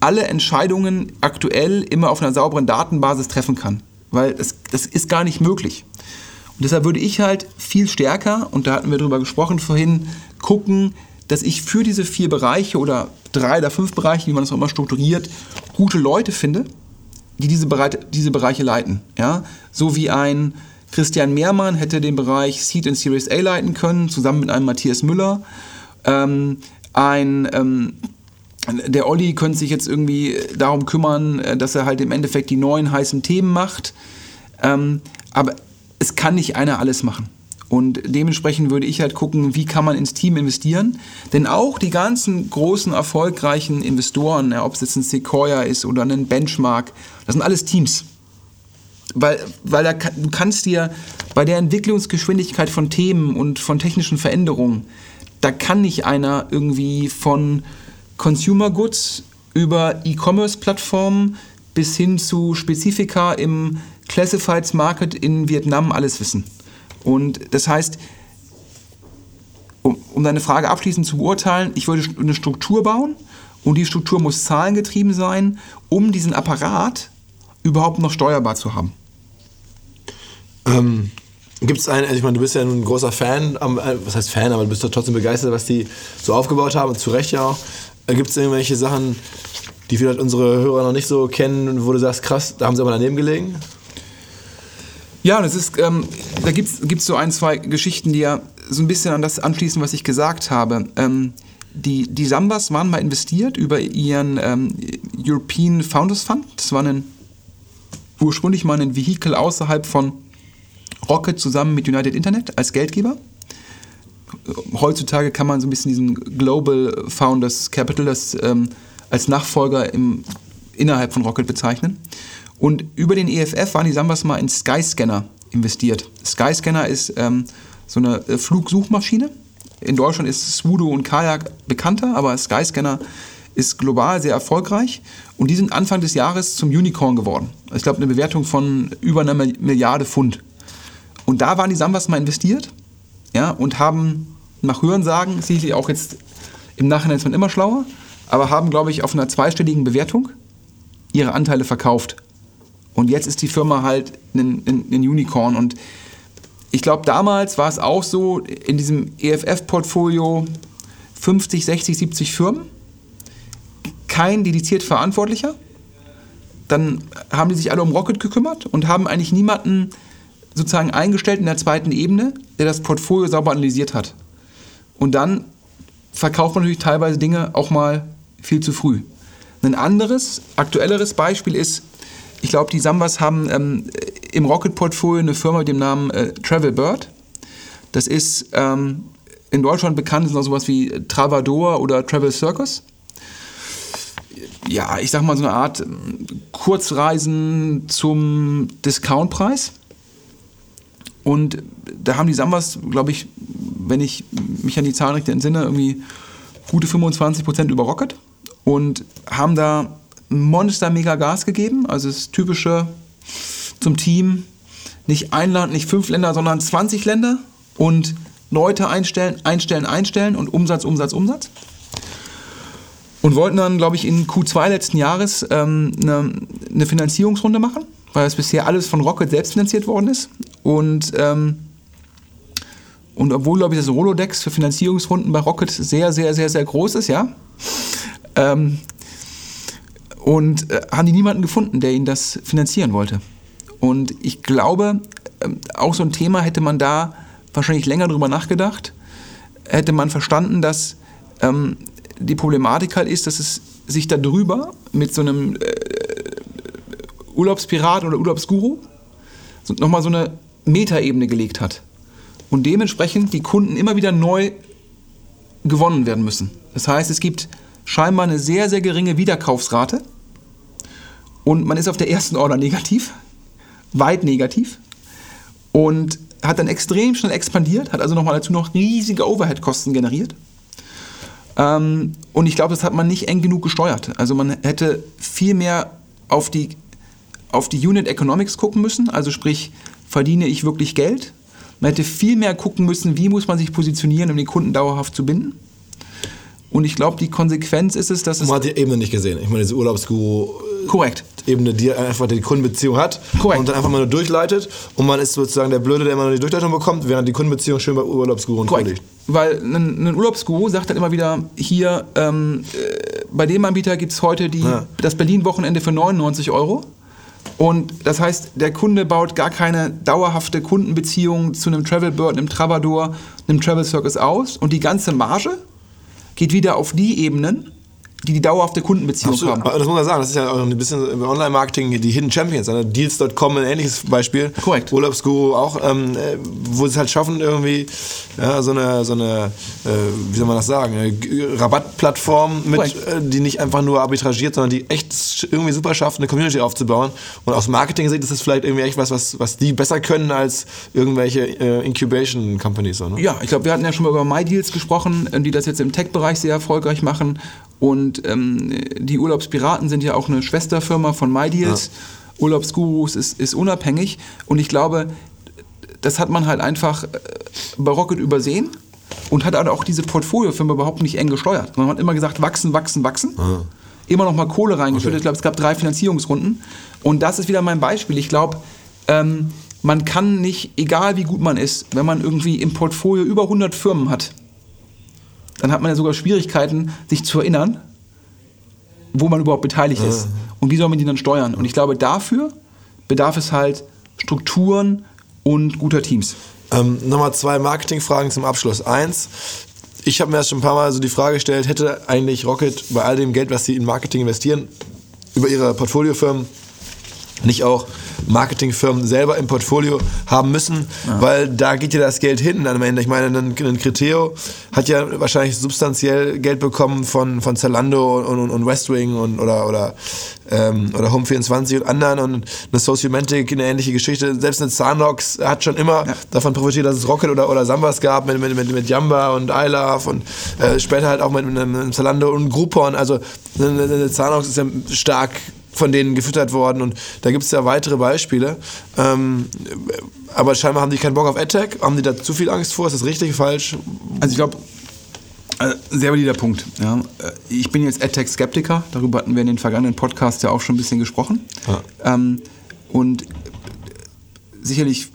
alle Entscheidungen aktuell immer auf einer sauberen Datenbasis treffen kann. Weil das, das ist gar nicht möglich. Und deshalb würde ich halt viel stärker, und da hatten wir drüber gesprochen vorhin, gucken, dass ich für diese vier Bereiche oder drei oder fünf Bereiche, wie man das auch immer strukturiert, gute Leute finde, die diese, Bereiche, diese Bereiche leiten. Ja? So wie ein Christian Mehrmann hätte den Bereich Seed and Series A leiten können, zusammen mit einem Matthias Müller. Ähm, ein ähm, der Olli könnte sich jetzt irgendwie darum kümmern, äh, dass er halt im Endeffekt die neuen heißen Themen macht. Ähm, aber es kann nicht einer alles machen. Und dementsprechend würde ich halt gucken, wie kann man ins Team investieren. Denn auch die ganzen großen, erfolgreichen Investoren, ob es jetzt ein Sequoia ist oder ein Benchmark, das sind alles Teams. Weil, weil da, du kannst dir bei der Entwicklungsgeschwindigkeit von Themen und von technischen Veränderungen, da kann nicht einer irgendwie von Consumer Goods über E-Commerce-Plattformen bis hin zu Spezifika im Classifieds Market in Vietnam alles wissen. Und das heißt, um, um deine Frage abschließend zu beurteilen, ich würde eine Struktur bauen und die Struktur muss zahlengetrieben sein, um diesen Apparat überhaupt noch steuerbar zu haben. Ähm, Gibt es einen, also ich meine, du bist ja ein großer Fan, äh, was heißt Fan, aber du bist doch trotzdem begeistert, was die so aufgebaut haben, und zu Recht ja auch. Äh, Gibt es irgendwelche Sachen, die vielleicht unsere Hörer noch nicht so kennen, wo du sagst, krass, da haben sie aber daneben gelegen? Ja, das ist, ähm, da gibt es so ein, zwei Geschichten, die ja so ein bisschen an das anschließen, was ich gesagt habe. Ähm, die, die Sambas waren mal investiert über ihren ähm, European Founders Fund. Das war ein, ursprünglich mal ein Vehikel außerhalb von Rocket zusammen mit United Internet als Geldgeber. Heutzutage kann man so ein bisschen diesen Global Founders Capital das, ähm, als Nachfolger im, innerhalb von Rocket bezeichnen. Und über den EFF waren die Sambas mal in Skyscanner investiert. Skyscanner ist ähm, so eine äh, Flugsuchmaschine. In Deutschland ist Swoodoo und Kajak bekannter, aber Skyscanner ist global sehr erfolgreich und die sind Anfang des Jahres zum Unicorn geworden. Ich glaube, eine Bewertung von über einer Milliarde Pfund. Und da waren die Sambas mal investiert ja, und haben nach Hörensagen, sicherlich auch jetzt im Nachhinein ist man immer schlauer, aber haben, glaube ich, auf einer zweistelligen Bewertung ihre Anteile verkauft. Und jetzt ist die Firma halt ein, ein, ein Unicorn. Und ich glaube, damals war es auch so, in diesem EFF-Portfolio 50, 60, 70 Firmen, kein dediziert Verantwortlicher. Dann haben die sich alle um Rocket gekümmert und haben eigentlich niemanden sozusagen eingestellt in der zweiten Ebene, der das Portfolio sauber analysiert hat. Und dann verkauft man natürlich teilweise Dinge auch mal viel zu früh. Ein anderes, aktuelleres Beispiel ist, ich glaube, die Sambas haben ähm, im Rocket-Portfolio eine Firma mit dem Namen äh, Travel Bird. Das ist ähm, in Deutschland bekannt, ist noch sowas wie Travador oder Travel Circus. Ja, ich sag mal so eine Art ähm, Kurzreisen zum Discountpreis. Und da haben die Sambas, glaube ich, wenn ich mich an die Zahlen richtig entsinne, irgendwie gute 25 Prozent über Rocket und haben da Monster mega Gas gegeben. Also das typische zum Team, nicht ein Land, nicht fünf Länder, sondern 20 Länder und Leute einstellen, einstellen, einstellen und Umsatz, Umsatz, Umsatz. Und wollten dann, glaube ich, in Q2 letzten Jahres ähm, eine, eine Finanzierungsrunde machen, weil das bisher alles von Rocket selbst finanziert worden ist. Und, ähm, und obwohl, glaube ich, das Rolodex für Finanzierungsrunden bei Rocket sehr, sehr, sehr, sehr groß ist, ja, ähm, und äh, haben die niemanden gefunden, der ihnen das finanzieren wollte. Und ich glaube, äh, auch so ein Thema hätte man da wahrscheinlich länger drüber nachgedacht, hätte man verstanden, dass ähm, die Problematik halt ist, dass es sich da drüber mit so einem äh, Urlaubspirat oder Urlaubsguru so, nochmal so eine Metaebene gelegt hat. Und dementsprechend die Kunden immer wieder neu gewonnen werden müssen. Das heißt, es gibt scheinbar eine sehr, sehr geringe Wiederkaufsrate und man ist auf der ersten Order negativ, weit negativ und hat dann extrem schnell expandiert, hat also nochmal dazu noch riesige Overhead-Kosten generiert. Ähm, und ich glaube, das hat man nicht eng genug gesteuert. Also man hätte viel mehr auf die, auf die Unit Economics gucken müssen, also sprich, verdiene ich wirklich Geld? Man hätte viel mehr gucken müssen, wie muss man sich positionieren, um den Kunden dauerhaft zu binden. Und ich glaube, die Konsequenz ist es, dass es. Man hat die Ebene nicht gesehen. Ich meine, diese Urlaubsguru. Korrekt. Ebene, die einfach die Kundenbeziehung hat Korrekt. und dann einfach mal nur durchleitet und man ist sozusagen der Blöde, der immer nur die Durchleitung bekommt, während die Kundenbeziehung schön bei Urlaubsguru vorliegt. Weil ein, ein Urlaubsguru sagt dann immer wieder, hier, ähm, äh, bei dem Anbieter gibt es heute die, ja. das Berlin-Wochenende für 99 Euro. Und das heißt, der Kunde baut gar keine dauerhafte Kundenbeziehung zu einem Travelbird, einem Travador, einem Travel Circus aus und die ganze Marge geht wieder auf die Ebenen, die die dauerhafte Kundenbeziehung Absolut. haben. Das muss man sagen, das ist ja auch ein bisschen im Online-Marketing die Hidden Champions. Also Deals.com ein ähnliches Beispiel. Korrekt. Urlaubsguru auch, ähm, äh, wo sie es halt schaffen, irgendwie ja, so eine, so eine äh, wie soll man das sagen, eine Rabattplattform, mit, äh, die nicht einfach nur arbitragiert, sondern die echt irgendwie super schafft, eine Community aufzubauen. Und aus Marketing-Sicht ist das vielleicht irgendwie echt was, was, was die besser können als irgendwelche äh, Incubation-Companies. So, ne? Ja, ich glaube, wir hatten ja schon mal über MyDeals gesprochen, die das jetzt im Tech-Bereich sehr erfolgreich machen und ähm, die Urlaubspiraten sind ja auch eine Schwesterfirma von MyDeals. Ja. Urlaubsgurus ist, ist unabhängig. Und ich glaube, das hat man halt einfach äh, bei Rocket übersehen und hat halt auch diese Portfoliofirma überhaupt nicht eng gesteuert. Man hat immer gesagt, wachsen, wachsen, wachsen. Ah. Immer noch mal Kohle reingeschüttet. Okay. Ich glaube, es gab drei Finanzierungsrunden. Und das ist wieder mein Beispiel. Ich glaube, ähm, man kann nicht, egal wie gut man ist, wenn man irgendwie im Portfolio über 100 Firmen hat, dann hat man ja sogar Schwierigkeiten, sich zu erinnern, wo man überhaupt beteiligt ist. Und wie soll man die dann steuern? Und ich glaube, dafür bedarf es halt Strukturen und guter Teams. Ähm, Nochmal zwei Marketingfragen zum Abschluss. Eins, ich habe mir das schon ein paar Mal so die Frage gestellt, hätte eigentlich Rocket bei all dem Geld, was sie in Marketing investieren, über ihre Portfoliofirmen nicht auch Marketingfirmen selber im Portfolio haben müssen, ja. weil da geht ja das Geld hin am Ende. Ich meine, ein, ein Criteo hat ja wahrscheinlich substanziell Geld bekommen von, von Zalando und, und, und Westwing und, oder, oder, ähm, oder Home24 und anderen und eine Sociomantic, eine ähnliche Geschichte. Selbst eine Zanox hat schon immer ja. davon profitiert, dass es Rocket oder, oder Sambas gab mit, mit, mit, mit Jamba und I Love und äh, später halt auch mit, mit einem Zalando und Groupon. Also eine, eine Zanox ist ja stark von denen gefüttert worden und da gibt es ja weitere Beispiele. Ähm, aber scheinbar haben die keinen Bock auf AdTech. Haben die da zu viel Angst vor? Ist das richtig, falsch? Also ich glaube, äh, sehr valider Punkt. Ja. Äh, ich bin jetzt AdTech-Skeptiker. Darüber hatten wir in den vergangenen Podcasts ja auch schon ein bisschen gesprochen. Ja. Ähm, und sicherlich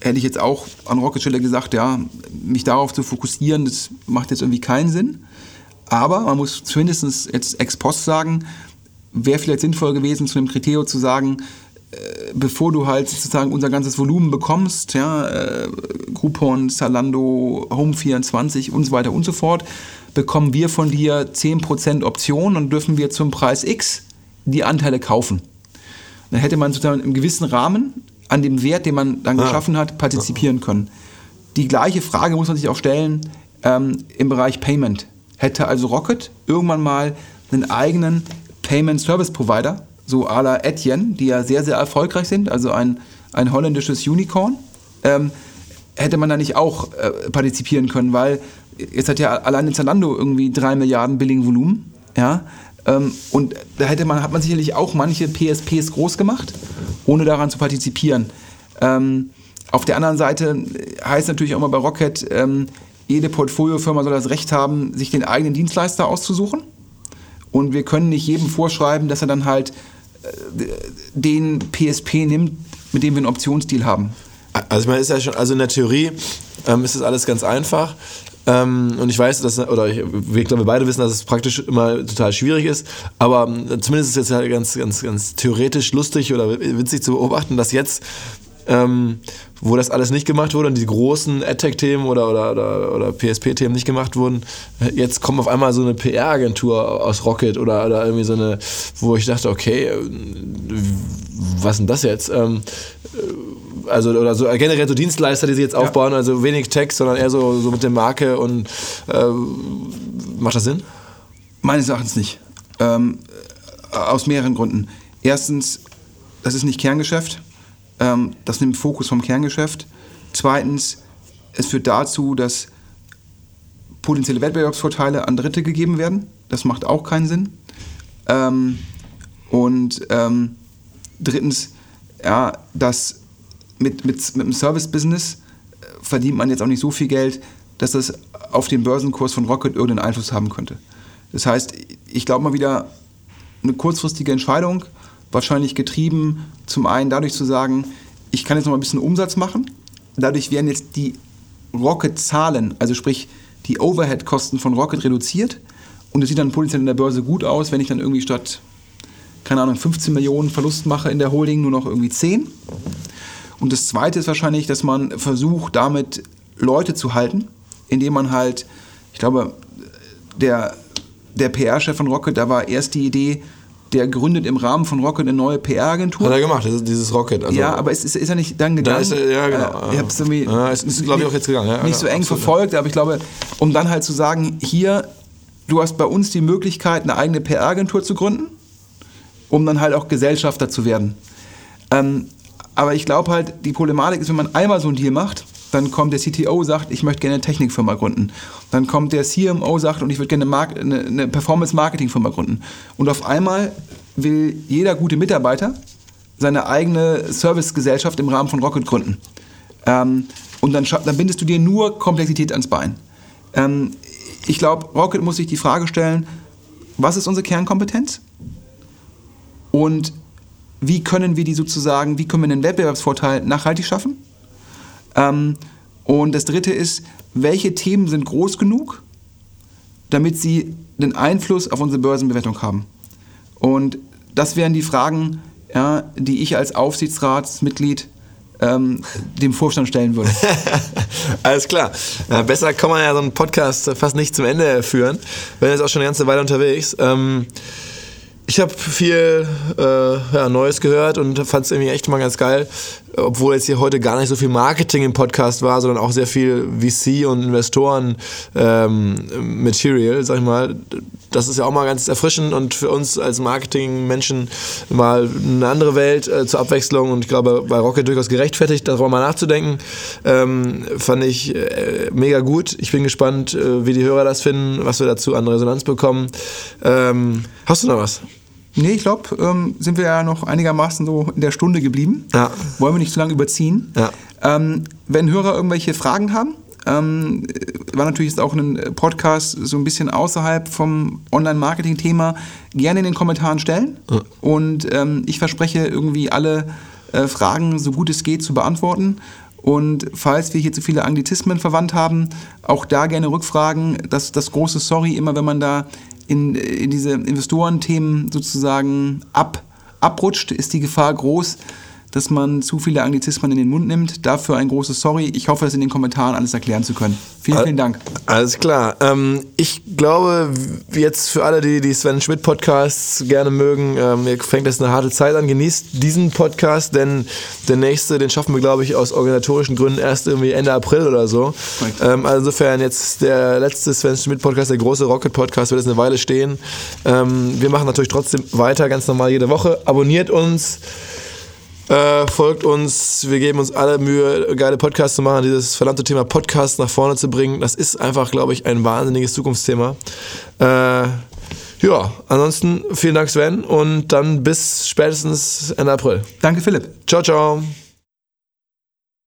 hätte ich jetzt auch an Rocket Stelle gesagt, ja, mich darauf zu fokussieren, das macht jetzt irgendwie keinen Sinn. Aber man muss zumindest jetzt ex post sagen, wäre vielleicht sinnvoll gewesen, zu einem Kriterium zu sagen, äh, bevor du halt sozusagen unser ganzes Volumen bekommst, ja, äh, Groupon, Zalando, Home24 und so weiter und so fort, bekommen wir von dir 10% Option und dürfen wir zum Preis X die Anteile kaufen. Dann hätte man sozusagen im gewissen Rahmen an dem Wert, den man dann ah. geschaffen hat, partizipieren können. Die gleiche Frage muss man sich auch stellen ähm, im Bereich Payment. Hätte also Rocket irgendwann mal einen eigenen Payment Service Provider, so à la Etienne, die ja sehr, sehr erfolgreich sind, also ein, ein holländisches Unicorn, ähm, hätte man da nicht auch äh, partizipieren können, weil jetzt hat ja allein in Zalando irgendwie drei Milliarden Billing-Volumen, ja, ähm, und da hätte man, hat man sicherlich auch manche PSPs groß gemacht, ohne daran zu partizipieren. Ähm, auf der anderen Seite heißt natürlich auch mal bei Rocket, ähm, jede Portfoliofirma soll das Recht haben, sich den eigenen Dienstleister auszusuchen. Und wir können nicht jedem vorschreiben, dass er dann halt äh, den PSP nimmt, mit dem wir einen Optionsdeal haben. Also ich meine, ist ja schon, also in der Theorie ähm, ist das alles ganz einfach. Ähm, und ich weiß, dass, oder ich, wir, glaube, wir beide wissen, dass es praktisch immer total schwierig ist. Aber ähm, zumindest ist es jetzt halt ganz, ganz, ganz theoretisch lustig oder witzig zu beobachten, dass jetzt ähm, wo das alles nicht gemacht wurde und die großen AdTech-Themen oder, oder, oder, oder PSP-Themen nicht gemacht wurden. Jetzt kommt auf einmal so eine PR-Agentur aus Rocket oder, oder irgendwie so eine, wo ich dachte, okay, äh, was ist denn das jetzt? Ähm, äh, also oder so generell so Dienstleister, die sich jetzt ja. aufbauen, also wenig Text, sondern eher so, so mit der Marke und äh, macht das Sinn? Meines Erachtens nicht. Ähm, aus mehreren Gründen. Erstens, das ist nicht Kerngeschäft. Ähm, das nimmt Fokus vom Kerngeschäft. Zweitens, es führt dazu, dass potenzielle Wettbewerbsvorteile an Dritte gegeben werden. Das macht auch keinen Sinn. Ähm, und ähm, drittens, ja, dass mit, mit, mit dem Service-Business äh, verdient man jetzt auch nicht so viel Geld, dass das auf den Börsenkurs von Rocket irgendeinen Einfluss haben könnte. Das heißt, ich glaube mal wieder, eine kurzfristige Entscheidung, wahrscheinlich getrieben zum einen dadurch zu sagen, ich kann jetzt noch mal ein bisschen Umsatz machen. Dadurch werden jetzt die Rocket-Zahlen, also sprich die Overhead-Kosten von Rocket reduziert. Und es sieht dann potenziell in der Börse gut aus, wenn ich dann irgendwie statt, keine Ahnung, 15 Millionen Verlust mache in der Holding nur noch irgendwie 10. Und das Zweite ist wahrscheinlich, dass man versucht, damit Leute zu halten, indem man halt, ich glaube, der, der PR-Chef von Rocket, da war erst die Idee, der gründet im Rahmen von Rocket eine neue PR-Agentur. Hat er gemacht, dieses Rocket. Also ja, aber ist, ist, ist er nicht dann gegangen? Da ist er, ja, genau. Äh, ich habe es irgendwie ja, ist, ist glaube ich, auch jetzt gegangen. Ja, nicht so eng absolut. verfolgt, aber ich glaube, um dann halt zu sagen, hier, du hast bei uns die Möglichkeit, eine eigene PR-Agentur zu gründen, um dann halt auch Gesellschafter zu werden. Ähm, aber ich glaube halt, die Problematik ist, wenn man einmal so einen Deal macht, dann kommt der CTO, sagt, ich möchte gerne eine Technikfirma gründen. Dann kommt der CMO, sagt, und ich würde gerne eine, eine Performance-Marketing-Firma gründen. Und auf einmal will jeder gute Mitarbeiter seine eigene Servicegesellschaft im Rahmen von Rocket gründen. Ähm, und dann, dann, bindest du dir nur Komplexität ans Bein. Ähm, ich glaube, Rocket muss sich die Frage stellen, was ist unsere Kernkompetenz? Und wie können wir die sozusagen, wie können wir einen Wettbewerbsvorteil nachhaltig schaffen? Ähm, und das Dritte ist, welche Themen sind groß genug, damit sie den Einfluss auf unsere Börsenbewertung haben. Und das wären die Fragen, ja, die ich als Aufsichtsratsmitglied ähm, dem Vorstand stellen würde. [laughs] Alles klar. Ja, besser kann man ja so einen Podcast fast nicht zum Ende führen. Bin jetzt auch schon eine ganze Weile unterwegs. Ähm, ich habe viel äh, ja, Neues gehört und fand es irgendwie echt mal ganz geil, obwohl jetzt hier heute gar nicht so viel Marketing im Podcast war, sondern auch sehr viel VC und Investoren ähm, Material, sag ich mal. Das ist ja auch mal ganz erfrischend und für uns als Marketing-Menschen mal eine andere Welt äh, zur Abwechslung und ich glaube bei Rocket durchaus gerechtfertigt, darüber mal nachzudenken. Ähm, fand ich äh, mega gut. Ich bin gespannt, äh, wie die Hörer das finden, was wir dazu an Resonanz bekommen. Ähm, hast du noch was? Nee, ich glaube, ähm, sind wir ja noch einigermaßen so in der Stunde geblieben. Ja. Wollen wir nicht zu lange überziehen. Ja. Ähm, wenn Hörer irgendwelche Fragen haben, ähm, war natürlich jetzt auch ein Podcast so ein bisschen außerhalb vom Online-Marketing-Thema, gerne in den Kommentaren stellen. Ja. Und ähm, ich verspreche irgendwie alle äh, Fragen so gut es geht zu beantworten. Und falls wir hier zu viele Anglizismen verwandt haben, auch da gerne Rückfragen. Das, das große Sorry immer, wenn man da in, in diese Investorenthemen sozusagen ab, abrutscht, ist die Gefahr groß, dass man zu viele Anglizismen in den Mund nimmt. Dafür ein großes Sorry. Ich hoffe, das in den Kommentaren alles erklären zu können. Vielen, vielen Dank. Alles klar. Ähm, ich glaube, jetzt für alle, die die Sven Schmidt Podcasts gerne mögen, ähm, fängt jetzt eine harte Zeit an. Genießt diesen Podcast, denn der nächste, den schaffen wir, glaube ich, aus organisatorischen Gründen erst irgendwie Ende April oder so. Ähm, also insofern jetzt der letzte Sven Schmidt Podcast, der große Rocket Podcast, wird jetzt eine Weile stehen. Ähm, wir machen natürlich trotzdem weiter, ganz normal jede Woche. Abonniert uns. Äh, folgt uns, wir geben uns alle Mühe, geile Podcasts zu machen, dieses verdammte Thema Podcast nach vorne zu bringen. Das ist einfach, glaube ich, ein wahnsinniges Zukunftsthema. Äh, ja, ansonsten vielen Dank, Sven, und dann bis spätestens Ende April. Danke, Philipp. Ciao, ciao.